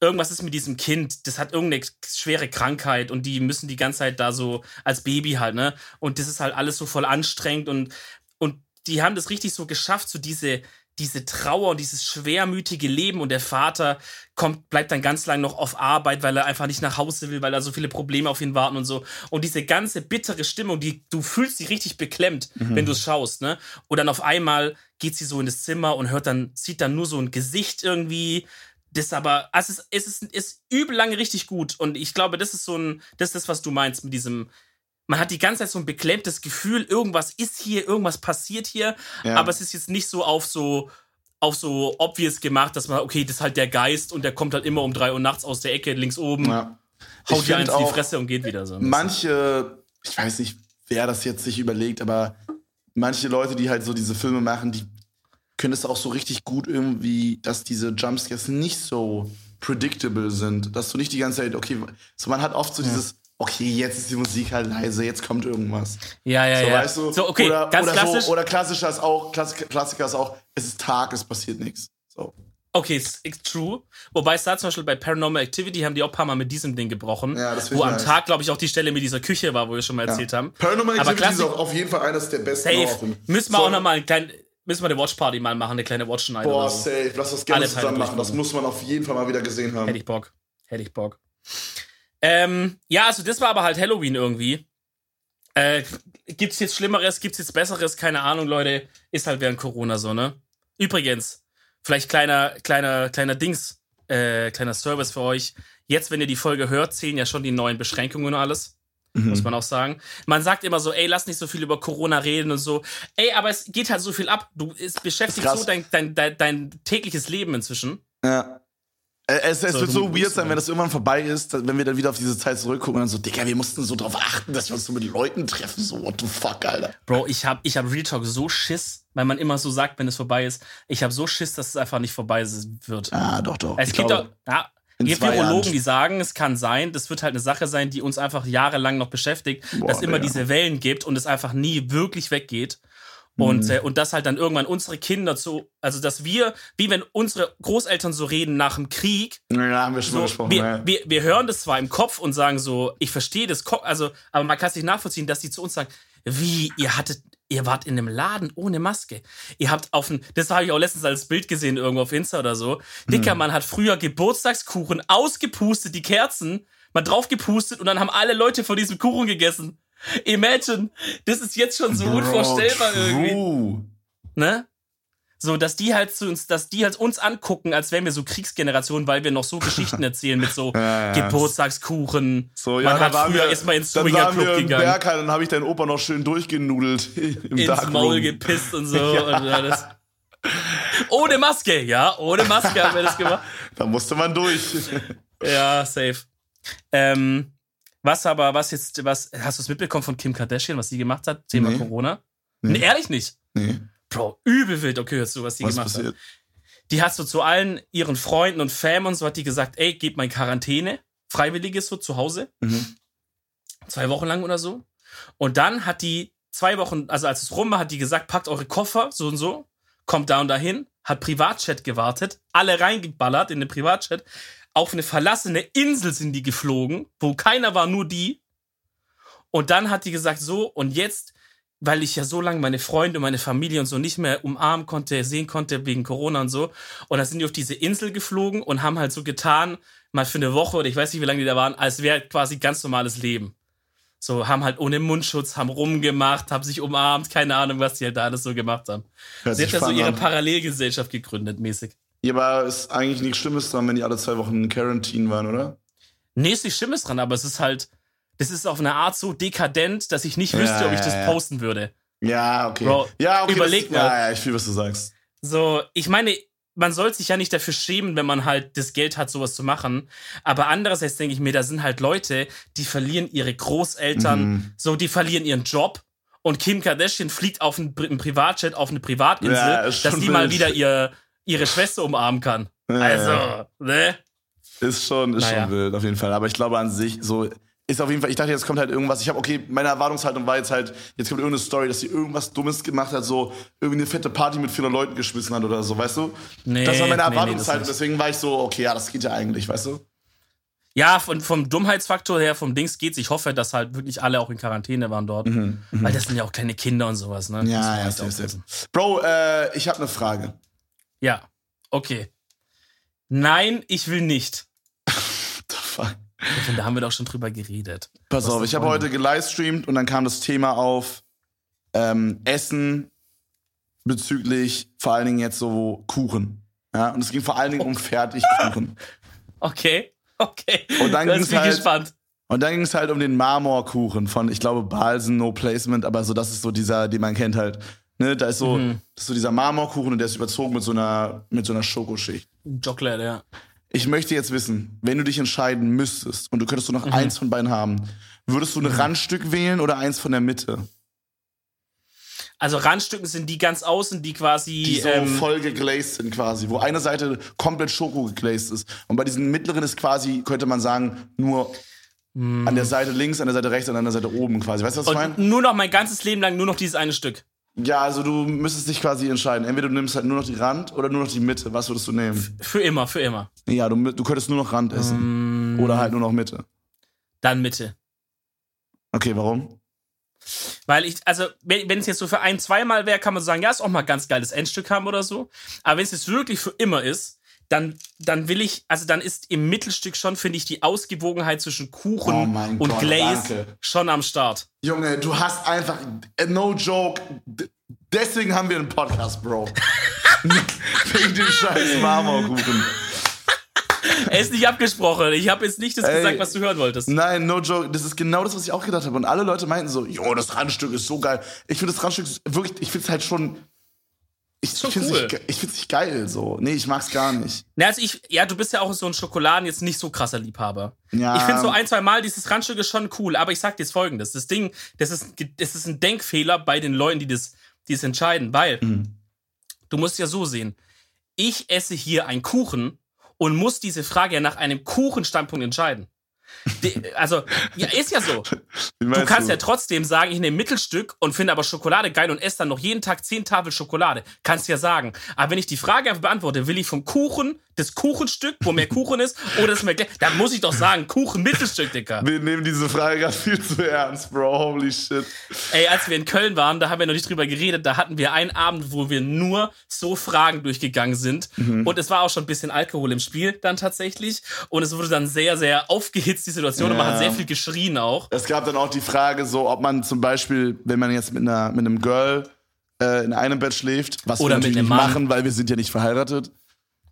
irgendwas ist mit diesem Kind, das hat irgendeine schwere Krankheit und die müssen die ganze Zeit da so als Baby halt, ne? Und das ist halt alles so voll anstrengend und, und die haben das richtig so geschafft, so diese, diese Trauer und dieses schwermütige Leben und der Vater kommt, bleibt dann ganz lang noch auf Arbeit, weil er einfach nicht nach Hause will, weil da so viele Probleme auf ihn warten und so. Und diese ganze bittere Stimmung, die, du fühlst dich richtig beklemmt, wenn du es schaust, ne? Und dann auf einmal geht sie so in das Zimmer und hört dann, sieht dann nur so ein Gesicht irgendwie, das aber, also es ist, es ist, ist übel lange richtig gut. Und ich glaube, das ist so ein, das ist das, was du meinst mit diesem, man hat die ganze Zeit so ein beklemmtes Gefühl, irgendwas ist hier, irgendwas passiert hier, Ja. aber es ist jetzt nicht so auf so, auf so obvious gemacht, dass man, okay, das ist halt der Geist und der kommt halt immer um drei Uhr nachts aus der Ecke links oben, ja. Haut dir eins in die Fresse und geht wieder so. Manche, ich weiß nicht, wer das jetzt sich überlegt, aber manche Leute, die halt so diese Filme machen, die können es auch so richtig gut irgendwie, dass diese Jumpscares nicht so predictable sind. Dass du nicht die ganze Zeit, okay, so man hat oft so dieses, okay, jetzt ist die Musik halt leise, jetzt kommt irgendwas. Ja, ja, So, ja. weißt du? so, okay, oder, ganz oder klassisch. So, oder klassischer ist auch, Klassik, Klassiker ist auch, es ist Tag, es passiert nichts. So. Okay, ist ist true. Wobei es da zum Beispiel bei Paranormal Activity haben die auch ein paar Mal mit diesem Ding gebrochen. Ja, das wo am nice. Tag, glaube ich, auch die Stelle mit dieser Küche war, wo wir schon mal erzählt haben. Paranormal Aber Activity ist Klassik- auch auf jeden Fall eines der besten Safe. Horrorfilme. Müssen wir So, auch nochmal eine kleine, müssen wir eine Watchparty mal machen, eine kleine Watch Night Boah, oder so. safe. Lass das gerne Alle zusammen machen. Das muss man auf jeden Fall mal wieder gesehen haben. Hätte ich Bock. Hätte ich Bock. Ähm, ja, also das war aber halt Halloween irgendwie. Äh, gibt's jetzt Schlimmeres, gibt's jetzt Besseres? Keine Ahnung, Leute. Ist halt während Corona so, ne? Übrigens, vielleicht kleiner, kleiner, kleiner Dings, äh, kleiner Service für euch. Jetzt, wenn ihr die Folge hört, zählen ja schon die neuen Beschränkungen und alles. Mhm. Muss man auch sagen. Man sagt immer so, ey, lass nicht so viel über Corona reden und so. Ey, aber es geht halt so viel ab. Du es beschäftigt so dein, dein, dein, dein tägliches Leben inzwischen. Ja. Es, es so, wird so weird sein, wenn das irgendwann vorbei ist, wenn wir dann wieder auf diese Zeit zurückgucken und dann so, Digga, wir mussten so drauf achten, dass wir uns so mit Leuten treffen. So, what the fuck, Alter. Bro, ich hab, ich hab Real Talk so Schiss, weil man immer so sagt, wenn es vorbei ist. Ich hab so Schiss, dass es einfach nicht vorbei wird. Ah, doch, doch. Es ich gibt glaube, auch, ja, es gibt Virologen, die sagen, es kann sein, das wird halt eine Sache sein, die uns einfach jahrelang noch beschäftigt, Boah, dass immer ja. diese Wellen gibt und es einfach nie wirklich weggeht. Und, mhm. äh, und das halt dann irgendwann unsere Kinder so, also dass wir, wie wenn unsere Großeltern so reden nach dem Krieg. Ja, haben wir schon so, gesprochen. Wir, ja. wir, wir hören das zwar im Kopf und sagen so, ich verstehe das, also, aber man kann es nicht nachvollziehen, dass die zu uns sagen, wie, ihr hattet, ihr wart in einem Laden ohne Maske. Ihr habt auf ein, das habe ich auch letztens als Bild gesehen, irgendwo auf Insta oder so. Dicker, mhm. man hat früher Geburtstagskuchen ausgepustet, die Kerzen, mal drauf gepustet und dann haben alle Leute von diesem Kuchen gegessen. Imagine, das ist jetzt schon so Bro, unvorstellbar true. irgendwie. Ne? So, dass die halt zu uns, dass die halt uns angucken, als wären wir so Kriegsgeneration, weil wir noch so Geschichten erzählen mit so ja, ja. Geburtstagskuchen. So, ja, Man hat früher erstmal ins Swinger Club gegangen. Berg, dann habe ich deinen Opa noch schön durchgenudelt im Ins Darkroom. Maul gepisst und so ja. und alles. Ohne Maske, ja, ohne Maske haben wir das gemacht. Da musste man durch. ja, safe. Ähm, was aber, was jetzt, was, hast du es mitbekommen von Kim Kardashian, was sie gemacht hat? Thema nee. Corona? Nee. nee. ehrlich nicht? Nee. Bro, übel wild, okay, hörst du, was sie was gemacht passiert? hat. Die hat so zu allen ihren Freunden und Fam und so hat die gesagt, ey, geht mal in Quarantäne, freiwilliges so zu Hause. Mhm. Zwei Wochen lang oder so. Und dann hat die zwei Wochen, also als es rum war, hat die gesagt, packt eure Koffer, so und so, kommt da und dahin, hat Privatchat gewartet, alle reingeballert in den Privatchat, auf eine verlassene Insel sind die geflogen, wo keiner war, nur die. Und dann hat die gesagt, so, und jetzt, weil ich ja so lange meine Freunde und meine Familie und so nicht mehr umarmen konnte, sehen konnte wegen Corona und so. Und dann sind die auf diese Insel geflogen und haben halt so getan, mal für eine Woche oder ich weiß nicht, wie lange die da waren, als wäre quasi ganz normales Leben. So, haben halt ohne Mundschutz, haben rumgemacht, haben sich umarmt, keine Ahnung, was die halt da alles so gemacht haben. Hört Sie hat ja so ihre Parallelgesellschaft gegründet, mäßig. Ja, aber ist eigentlich nichts Schlimmes dran, wenn die alle zwei Wochen in Quarantine waren, oder? Nee, ist nichts Schlimmes dran, aber es ist halt, das ist auf eine Art so dekadent, dass ich nicht wüsste, ja, ob ich das posten würde. Ja, okay. Bro, ja, okay. Überleg das, mal. Ja, ja, ich fühle, was du sagst. So, ich meine, man soll sich ja nicht dafür schämen, wenn man halt das Geld hat, sowas zu machen. Aber andererseits denke ich mir, da sind halt Leute, die verlieren ihre Großeltern, mhm. so, die verlieren ihren Job. Und Kim Kardashian fliegt auf einen, einen Privatjet auf eine Privatinsel, ja, dass die mal wieder ihr, ihre Schwester umarmen kann. Ja, also, ne? Ist schon, ist naja. schon wild, auf jeden Fall. Aber ich glaube an sich, so, ist auf jeden Fall, ich dachte, jetzt kommt halt irgendwas. Ich habe, okay, meine Erwartungshaltung war jetzt halt, jetzt kommt irgendeine Story, dass sie irgendwas Dummes gemacht hat, so irgendwie eine fette Party mit 400 Leuten geschmissen hat oder so, weißt du? Nee, das war meine Erwartungshaltung, nee, nee, deswegen war ich so, okay, ja, das geht ja eigentlich, weißt du? Ja, von, vom Dummheitsfaktor her, vom Dings geht's. Ich hoffe, dass halt wirklich alle auch in Quarantäne waren dort. Mhm, mh. Weil das sind ja auch kleine Kinder und sowas, ne? Ja, ja, safe, safe. Bro, äh, ich habe eine Frage. Ja. Okay. Nein, ich will nicht. The fuck? Ich finde, da haben wir doch schon drüber geredet. Pass auf, ich habe heute gelivestreamt und dann kam das Thema auf ähm, Essen bezüglich vor allen Dingen jetzt so Kuchen. Ja, und es ging vor allen Dingen um Fertigkuchen. Okay, okay. Und dann ging es halt, gespannt. Und dann ging es halt um den Marmorkuchen von, ich glaube, Balsen No Placement, aber so, das ist so dieser, den man kennt halt. Ne, da ist so, mhm. ist so dieser Marmorkuchen und der ist überzogen mit so einer, mit so einer Schokoschicht. Chocolate, ja. Ich möchte jetzt wissen, wenn du dich entscheiden müsstest und du könntest nur noch mhm. eins von beiden haben, würdest du ein mhm. Randstück wählen oder eins von der Mitte? Also Randstücken sind die ganz außen, die quasi. Die so ähm, voll geglazed sind quasi, wo eine Seite komplett Schoko geglazed ist. Und bei diesen mittleren ist quasi, könnte man sagen, nur mm. an der Seite links, an der Seite rechts und an der Seite oben quasi. Weißt du, was ich meine? Nur noch mein ganzes Leben lang nur noch dieses eine Stück. Ja, also du müsstest dich quasi entscheiden. Entweder du nimmst halt nur noch die Rand oder nur noch die Mitte. Was würdest du nehmen? Für immer, für immer. Ja, du, du könntest nur noch Rand essen. Mm. Oder halt nur noch Mitte. Dann Mitte. Okay, warum? Weil ich, also, wenn, wenn es jetzt so für ein, zweimal wäre, kann man sagen, ja, ist auch mal ganz geiles Endstück haben oder so. Aber wenn es jetzt wirklich für immer ist, dann, dann will ich, also dann ist im Mittelstück schon, finde ich, die Ausgewogenheit zwischen Kuchen Oh und Gott, Glaze danke. schon am Start. Junge, du hast einfach, äh, no joke, deswegen haben wir einen Podcast, Bro. Wegen dem scheiß Marmorkuchen. Er ist nicht abgesprochen. Ich habe jetzt nicht das Ey. gesagt, was du hören wolltest. Nein, no joke, das ist genau das, was ich auch gedacht habe. Und alle Leute meinten so, jo, das Randstück ist so geil. Ich finde das Randstück wirklich, ich finde es halt schon, ich, finde es cool. nicht, nicht geil, so. Nee, ich mag's gar nicht. Na, also ich, ja, du bist ja auch so ein Schokoladen jetzt nicht so krasser Liebhaber. Ja. Ich finde so ein, zwei Mal dieses Randstück ist schon cool, aber ich sag dir jetzt folgendes. Das Ding, das ist, das ist ein Denkfehler bei den Leuten, die das, die das entscheiden, weil Mhm. du musst ja so sehen. Ich esse hier einen Kuchen und muss diese Frage ja nach einem Kuchenstandpunkt entscheiden. Die, also, ja, ist ja so. Du kannst ja trotzdem sagen, ich nehme Mittelstück und finde aber Schokolade geil und esse dann noch jeden Tag zehn Tafel Schokolade. Kannst ja sagen. Aber wenn ich die Frage einfach beantworte, will ich vom Kuchen das Kuchenstück, wo mehr Kuchen ist, oder das mehr Gla- dann muss ich doch sagen, Kuchen Mittelstück, Dicker. Wir nehmen diese Frage gerade viel zu ernst, Bro. Holy shit. Ey, als wir in Köln waren, da haben wir noch nicht drüber geredet, da hatten wir einen Abend, wo wir nur so Fragen durchgegangen sind. Mhm. Und es war auch schon ein bisschen Alkohol im Spiel dann tatsächlich. Und es wurde dann sehr, sehr aufgehitzt, die Situation. Und man Ja. hat sehr viel geschrien auch. Es gab dann auch die Frage, so, ob man zum Beispiel, wenn man jetzt mit, einer, mit einem Girl äh, in einem Bett schläft, was Oder wir natürlich nicht machen, weil wir sind ja nicht verheiratet.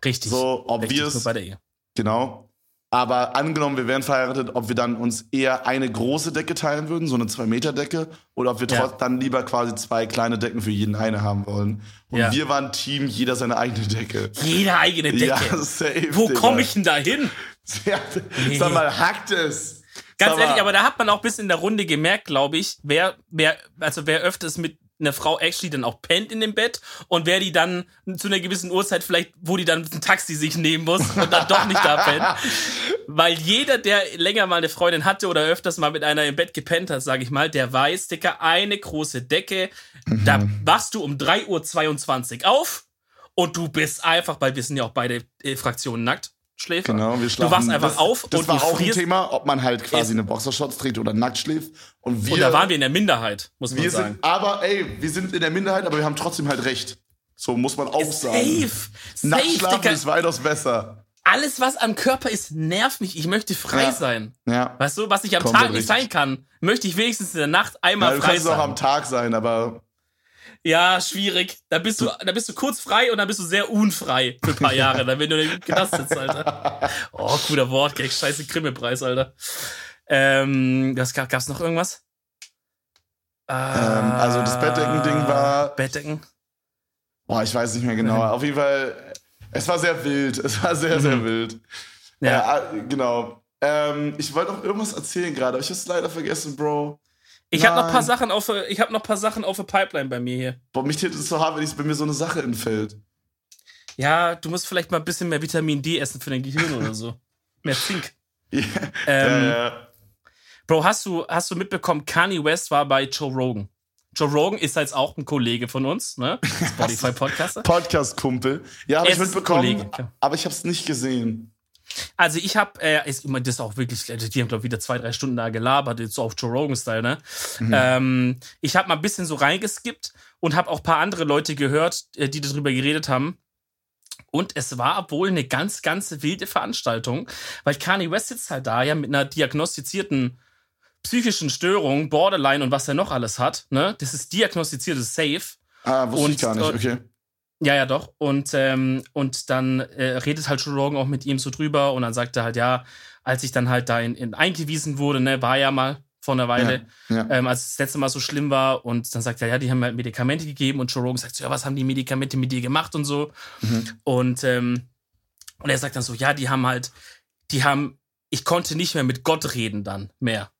Richtig. So, ob Richtig, wir es, bei der Ehe. genau. Aber angenommen, wir wären verheiratet, ob wir dann uns eher eine große Decke teilen würden, so eine 2-Meter-Decke, oder ob wir Ja. dann lieber quasi zwei kleine Decken für jeden eine haben wollen. Und Ja. wir waren Team, jeder seine eigene Decke. Jede eigene Decke. Ja, safe. Wo komme ich denn da hin? Sag mal, hackt es. Ganz ehrlich, aber da hat man auch bis in der Runde gemerkt, glaube ich, wer, wer, also wer öfters mit einer Frau actually dann auch pennt in dem Bett und wer die dann zu einer gewissen Uhrzeit vielleicht, wo die dann ein Taxi sich nehmen muss und dann doch nicht da pennt. Weil jeder, der länger mal eine Freundin hatte oder öfters mal mit einer im Bett gepennt hat, sage ich mal, der weiß, Dicker, eine große Decke, da Mhm. wachst du um 3.22 Uhr auf und du bist einfach, weil wir sind ja auch beide äh, Fraktionen nackt. Schläfer. Genau, wir schlafen. Du wachst einfach das, auf das und war du auch ein. Thema, ob man halt quasi eine Boxershorts trägt oder nackt schläft. Und wir, Und da waren wir in der Minderheit, muss man wir sagen. sind, aber ey, wir sind in der Minderheit, aber wir haben trotzdem halt recht. So muss man auch sagen. Safe. Nackt Safe, schlafen Digga. ist weitaus besser. Alles, was am Körper ist, nervt mich. Ich möchte frei Ja. sein. Ja. Weißt du, was ich am Komplett Tag nicht richtig. sein kann, möchte ich wenigstens in der Nacht Ja, einmal du frei kannst auch am sein. Tag sein, aber Ja, schwierig. Da bist du, da bist du kurz frei und dann bist du sehr unfrei für ein paar Jahre, dann wenn du im Knast sitzt, Alter. Oh, cooler Wortgag, scheiße Grimme-Preis, Alter. Ähm, das gab, gab's noch irgendwas? ähm, also das Bettdecken-Ding war, Bettdecken. boah, ich weiß nicht mehr genau. Auf jeden Fall, es war sehr wild. Es war sehr, sehr Mhm. wild. Ja. Äh, genau. Ähm, ich wollte noch irgendwas erzählen gerade, aber ich hab's leider vergessen, Bro. Ich habe noch ein paar. Sachen auf, der- ich habe noch paar Sachen auf der Pipeline bei mir hier. Boah, mich täte es so hart, wenn ich, wenn mir so eine Sache entfällt. Ja, du musst vielleicht mal ein bisschen mehr Vitamin D essen für dein Gehirn oder so. Mehr Zink. Ja, Ähm, ja, ja. Bro, hast du, hast du mitbekommen, Kanye West war bei Joe Rogan. Joe Rogan ist jetzt auch ein Kollege von uns, ne? Spotify-Podcaster. Podcast-Kumpel. Ja, habe ich mitbekommen, Kollege, aber ich habe es nicht gesehen. Also ich habe, äh, ist immer das auch wirklich, die haben glaube ich wieder zwei, drei Stunden da gelabert, jetzt so auf Joe Rogan-Style, ne? Ähm, ich habe mal ein bisschen so reingeskippt und habe auch ein paar andere Leute gehört, äh, die darüber geredet haben. Und es war wohl eine ganz, ganz wilde Veranstaltung, weil Kanye West sitzt halt da ja mit einer diagnostizierten psychischen Störung, Borderline und was er noch alles hat. Ne? Das ist diagnostiziert, das ist safe. Ah, wusste Und, ich gar nicht, äh, okay. Ja, ja, doch. Und, ähm, und dann äh, redet halt Joe Rogan auch mit ihm so drüber und dann sagt er halt, ja, als ich dann halt da in, in eingewiesen wurde, ne, war ja mal vor einer Weile, Ja, ähm, als es das letzte Mal so schlimm war und dann sagt er, ja, die haben mir halt Medikamente gegeben und Joe Rogan sagt so, ja, was haben die Medikamente mit dir gemacht und so. Mhm. Und, ähm, und er sagt dann so, ja, die haben halt, die haben, ich konnte nicht mehr mit Gott reden dann mehr,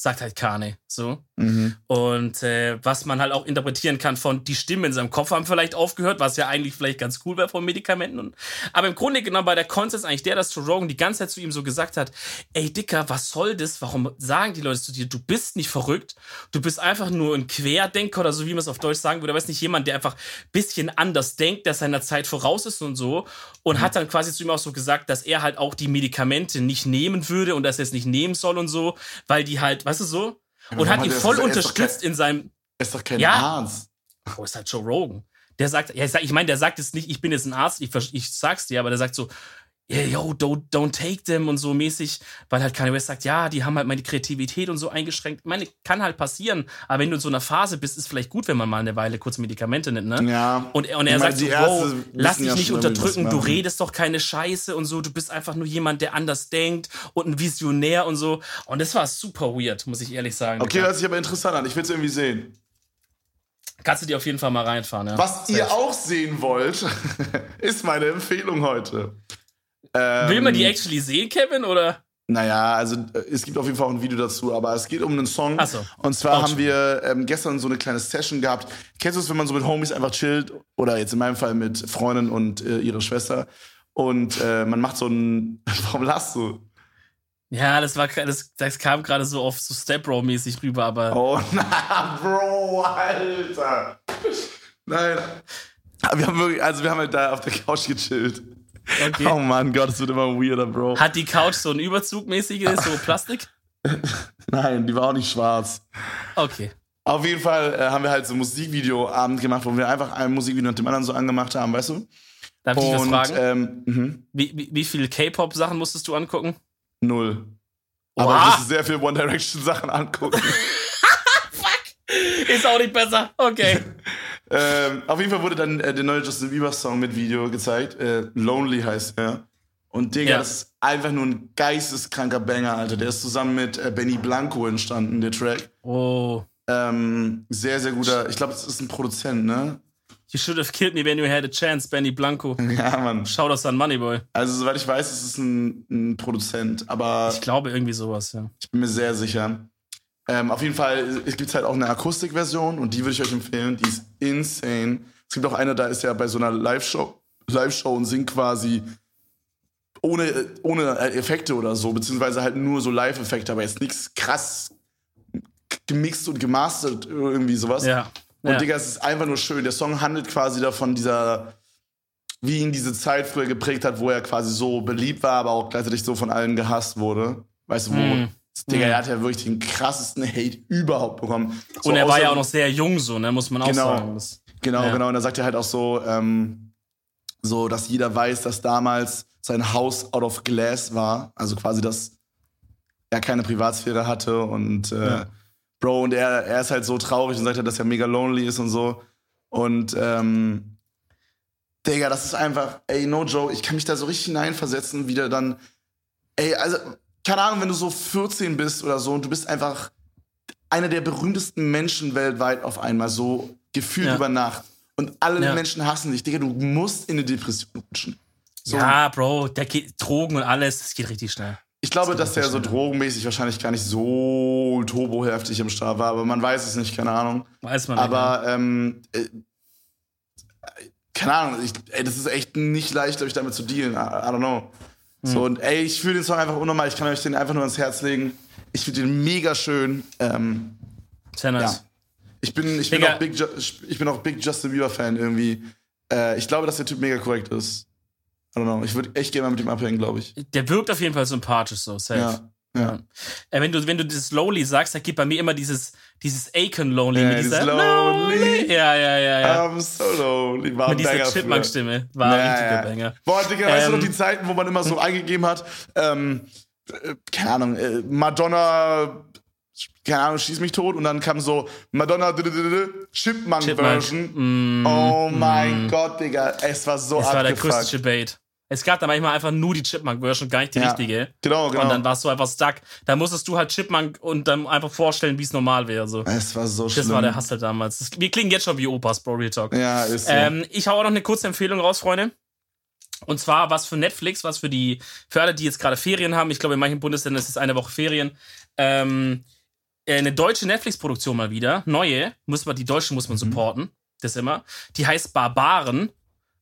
sagt halt Kane, so. Mhm. Und äh, was man halt auch interpretieren kann von die Stimmen in seinem Kopf haben vielleicht aufgehört, was ja eigentlich vielleicht ganz cool wäre von Medikamenten. Und, aber im Grunde genommen war der Konsens eigentlich der, dass Joe Rogan die ganze Zeit zu ihm so gesagt hat, ey Dicker, was soll das? Warum sagen die Leute zu dir, du bist nicht verrückt, du bist einfach nur ein Querdenker oder so, wie man es auf Deutsch sagen würde, aber ist nicht jemand, der einfach bisschen anders denkt, der seiner Zeit voraus ist und so. Und hat dann quasi zu ihm auch so gesagt, dass er halt auch die Medikamente nicht nehmen würde und dass er es nicht nehmen soll und so, weil die halt, weißt du so? Und warum hat ihn voll ist unterstützt in seinem Er ist doch kein Ja. Arzt. Bro, ist halt Joe Rogan. Der sagt, ja, ich, ich meine, der sagt jetzt nicht, ich bin jetzt ein Arzt, ich, ich sag's dir, aber der sagt so, yeah, yo, don't, don't take them und so mäßig, weil halt Kanye West sagt, ja, die haben halt meine Kreativität und so eingeschränkt. Ich meine, kann halt passieren, aber wenn du in so einer Phase bist, ist vielleicht gut, wenn man mal eine Weile kurz Medikamente nimmt, ne? Ja. Und, und er sagt so, wow, lass dich ja nicht unterdrücken, du redest doch keine Scheiße und so, du bist einfach nur jemand, der anders denkt und ein Visionär und so. Und das war super weird, muss ich ehrlich sagen. Okay, hört sich aber interessant an. Ich will es irgendwie sehen. Kannst du dir auf jeden Fall mal reinfahren, ja. Was ihr auch sehen wollt, ist meine Empfehlung heute. Ähm, Will man die actually sehen, Kevin, oder? Naja, also äh, es gibt auf jeden Fall auch ein Video dazu, aber es geht um einen Song. Ach so. Und zwar Auch haben wir ähm, gestern so eine kleine Session gehabt. Kennst du es, wenn man so mit Homies einfach chillt? Oder jetzt in meinem Fall mit Freundin und äh, ihrer Schwester. Und äh, man macht so ein. Warum lachst du? Ja, das war das, das kam gerade so auf so Step Bro mäßig rüber, aber Oh, na, Bro, Alter. Nein. Wir haben wirklich, also wir haben halt da auf der Couch gechillt. Okay. Oh mein Gott, es wird immer weirder, Bro. Hat die Couch so ein Überzug mäßiges, so Plastik? Nein, die war auch nicht schwarz. Okay. Auf jeden Fall äh, haben wir halt so ein Musikvideoabend gemacht, wo wir einfach ein Musikvideo nach dem anderen so angemacht haben, weißt du? Darf ich dich was Und fragen? ähm, mhm, Wie, wie, wie viele K-Pop-Sachen musstest du angucken? null. Aber Oha. ich musste sehr viel One Direction Sachen angucken. Ist auch nicht besser. Okay. ähm, auf jeden Fall wurde dann äh, der neue Justin Bieber Song mit Video gezeigt. Äh, Lonely heißt er. Und Digga, Ja. das ist einfach nur ein geisteskranker Banger, Alter. Der ist zusammen mit äh, Benny Blanco entstanden, der Track. Oh. Ähm, sehr, sehr guter. Ich glaube, es ist ein Produzent, ne? You should have killed me when you had a chance, Benny Blanco. Ja, Mann. Schau das an Moneyboy. Also, soweit ich weiß, ist es ein, ein Produzent, aber Ich glaube irgendwie sowas, ja. ich bin mir sehr sicher. Ähm, auf jeden Fall, es gibt halt auch eine Akustikversion und die würde ich euch empfehlen. Die ist insane. Es gibt auch eine, da ist ja bei so einer Live-Show Live-Show und singt quasi ohne, ohne Effekte oder so, beziehungsweise halt nur so Live-Effekte, aber jetzt nichts krass gemixt und gemastert, irgendwie sowas. Ja. Und ja. Digga, es ist einfach nur schön. Der Song handelt quasi davon, dieser, wie ihn diese Zeit früher geprägt hat, wo er quasi so beliebt war, aber auch gleichzeitig so von allen gehasst wurde. Weißt du, wo? Mm. Digga, Mm. er hat ja wirklich den krassesten Hate überhaupt bekommen. So Und er war ja auch noch sehr jung, so, ne? Muss man auch Genau. sagen. Das, Genau, Ja. genau. Und da sagt er halt auch so, ähm, so, dass jeder weiß, dass damals sein Haus out of glass war. Also quasi, dass er keine Privatsphäre hatte und äh, Ja. Bro, und er, er ist halt so traurig und sagt halt, dass er mega lonely ist und so. Und ähm, Digga, das ist einfach, ey, no joke, ich kann mich da so richtig hineinversetzen, wie der dann, ey, also, keine Ahnung, wenn du so 14 bist oder so und du bist einfach einer der berühmtesten Menschen weltweit auf einmal, so gefühlt Ja. über Nacht. Und alle Ja. Menschen hassen dich, Digga, du musst in eine Depression rutschen. So, Ja, Bro, der geht Drogen und alles, das geht richtig schnell. ich glaube, das dass der so schnell. drogenmäßig wahrscheinlich gar nicht so turboheftig im Start war, aber man weiß es nicht, keine Ahnung. Weiß man nicht. Aber ähm, äh, keine Ahnung, ich, ey, das ist echt nicht leicht, glaube ich, damit zu dealen. I, I don't know. Hm. So, und ey, ich fühle den Song einfach unnormal. Ich kann euch den einfach nur ans Herz legen. Ich finde den mega schön. Ähm, Sehr nice. ja. ich bin, ich bin, Digga. auch Big, Ju ich bin auch Big Justin Bieber-Fan irgendwie. Äh, ich glaube, dass der Typ mega korrekt ist. I don't know. Ich würde echt gerne mal mit ihm abhängen, glaube ich. Der wirkt auf jeden Fall sympathisch, so, safe. Ja. Ja. Äh, wenn, du, wenn du dieses Lonely sagst, da geht bei mir immer dieses, dieses Aiken Lonely Ja, mit dieses dieser Lonely. Ja, ja, ja, ja. I'm so lonely. War mit dieser. Chipmunk-Stimme. War ein Ja, richtiger ja. Banger. Boah, Digga, weißt du Ähm, noch die Zeiten, wo man immer so eingegeben hat, ähm, äh, keine Ahnung, äh, Madonna, keine Ahnung, schieß mich tot und dann kam so Madonna d- Chipmunk. Chipmunk-Version. Mm, oh mein mm. Gott, Digga, es war so Das war der größte abgefuckt. Es gab da manchmal einfach nur die Chipmunk-Version, gar nicht die Ja. richtige. Genau, genau. Und dann warst du einfach stuck. Da musstest du halt Chipmunk und dann einfach vorstellen, wie es normal wäre. So. es war so schlimm. Das war der Hustle damals. Das, wir klingen jetzt schon wie Opas, Bro, Real Talk. Ja, ist so. Ähm, ich hau auch noch eine kurze Empfehlung raus, Freunde. Und zwar was für Netflix, was für die, für alle, die jetzt gerade Ferien haben. Ich glaube, in manchen Bundesländern ist es eine Woche Ferien. Ähm, äh, eine deutsche Netflix-Produktion mal wieder. Neue. Muss man, die Deutschen muss man Mhm. supporten. Das immer. Die heißt Barbaren.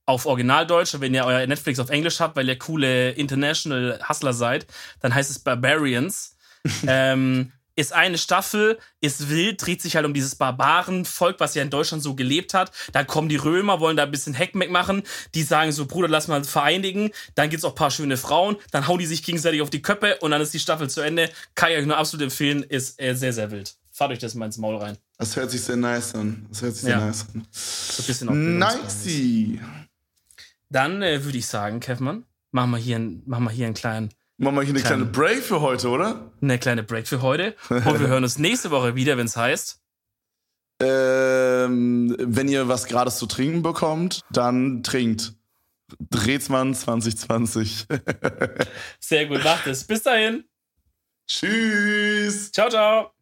Auf Originaldeutsch, wenn ihr euer Netflix auf Englisch habt, weil ihr coole International Hustler seid, dann heißt es Barbarians. ähm, ist eine Staffel, ist wild, dreht sich halt um dieses Barbarenvolk, was ja in Deutschland so gelebt hat. Dann kommen die Römer, wollen da ein bisschen Heckmeck machen. Die sagen so, Bruder, lass mal vereinigen. Dann gibt's auch ein paar schöne Frauen. Dann hauen die sich gegenseitig auf die Köppe und dann ist die Staffel zu Ende. Kann ich euch nur absolut empfehlen, ist äh, sehr, sehr wild. Fahrt euch das mal ins Maul rein. Das hört sich sehr nice an. Das hört sich sehr Ja. nice an. So ein bisschen. Nicey. Dann äh, würde ich sagen, Kevman, machen wir hier, ein- machen wir hier einen kleinen, Machen wir hier eine Kleine- kleine Break für heute, oder? eine kleine Break für heute. Und wir hören uns nächste Woche wieder, wenn es heißt. Ähm, wenn ihr was Grades zu trinken bekommt, dann trinkt. Drehtsmann 2020. Sehr gut, macht es. Bis dahin. Tschüss. Ciao, ciao.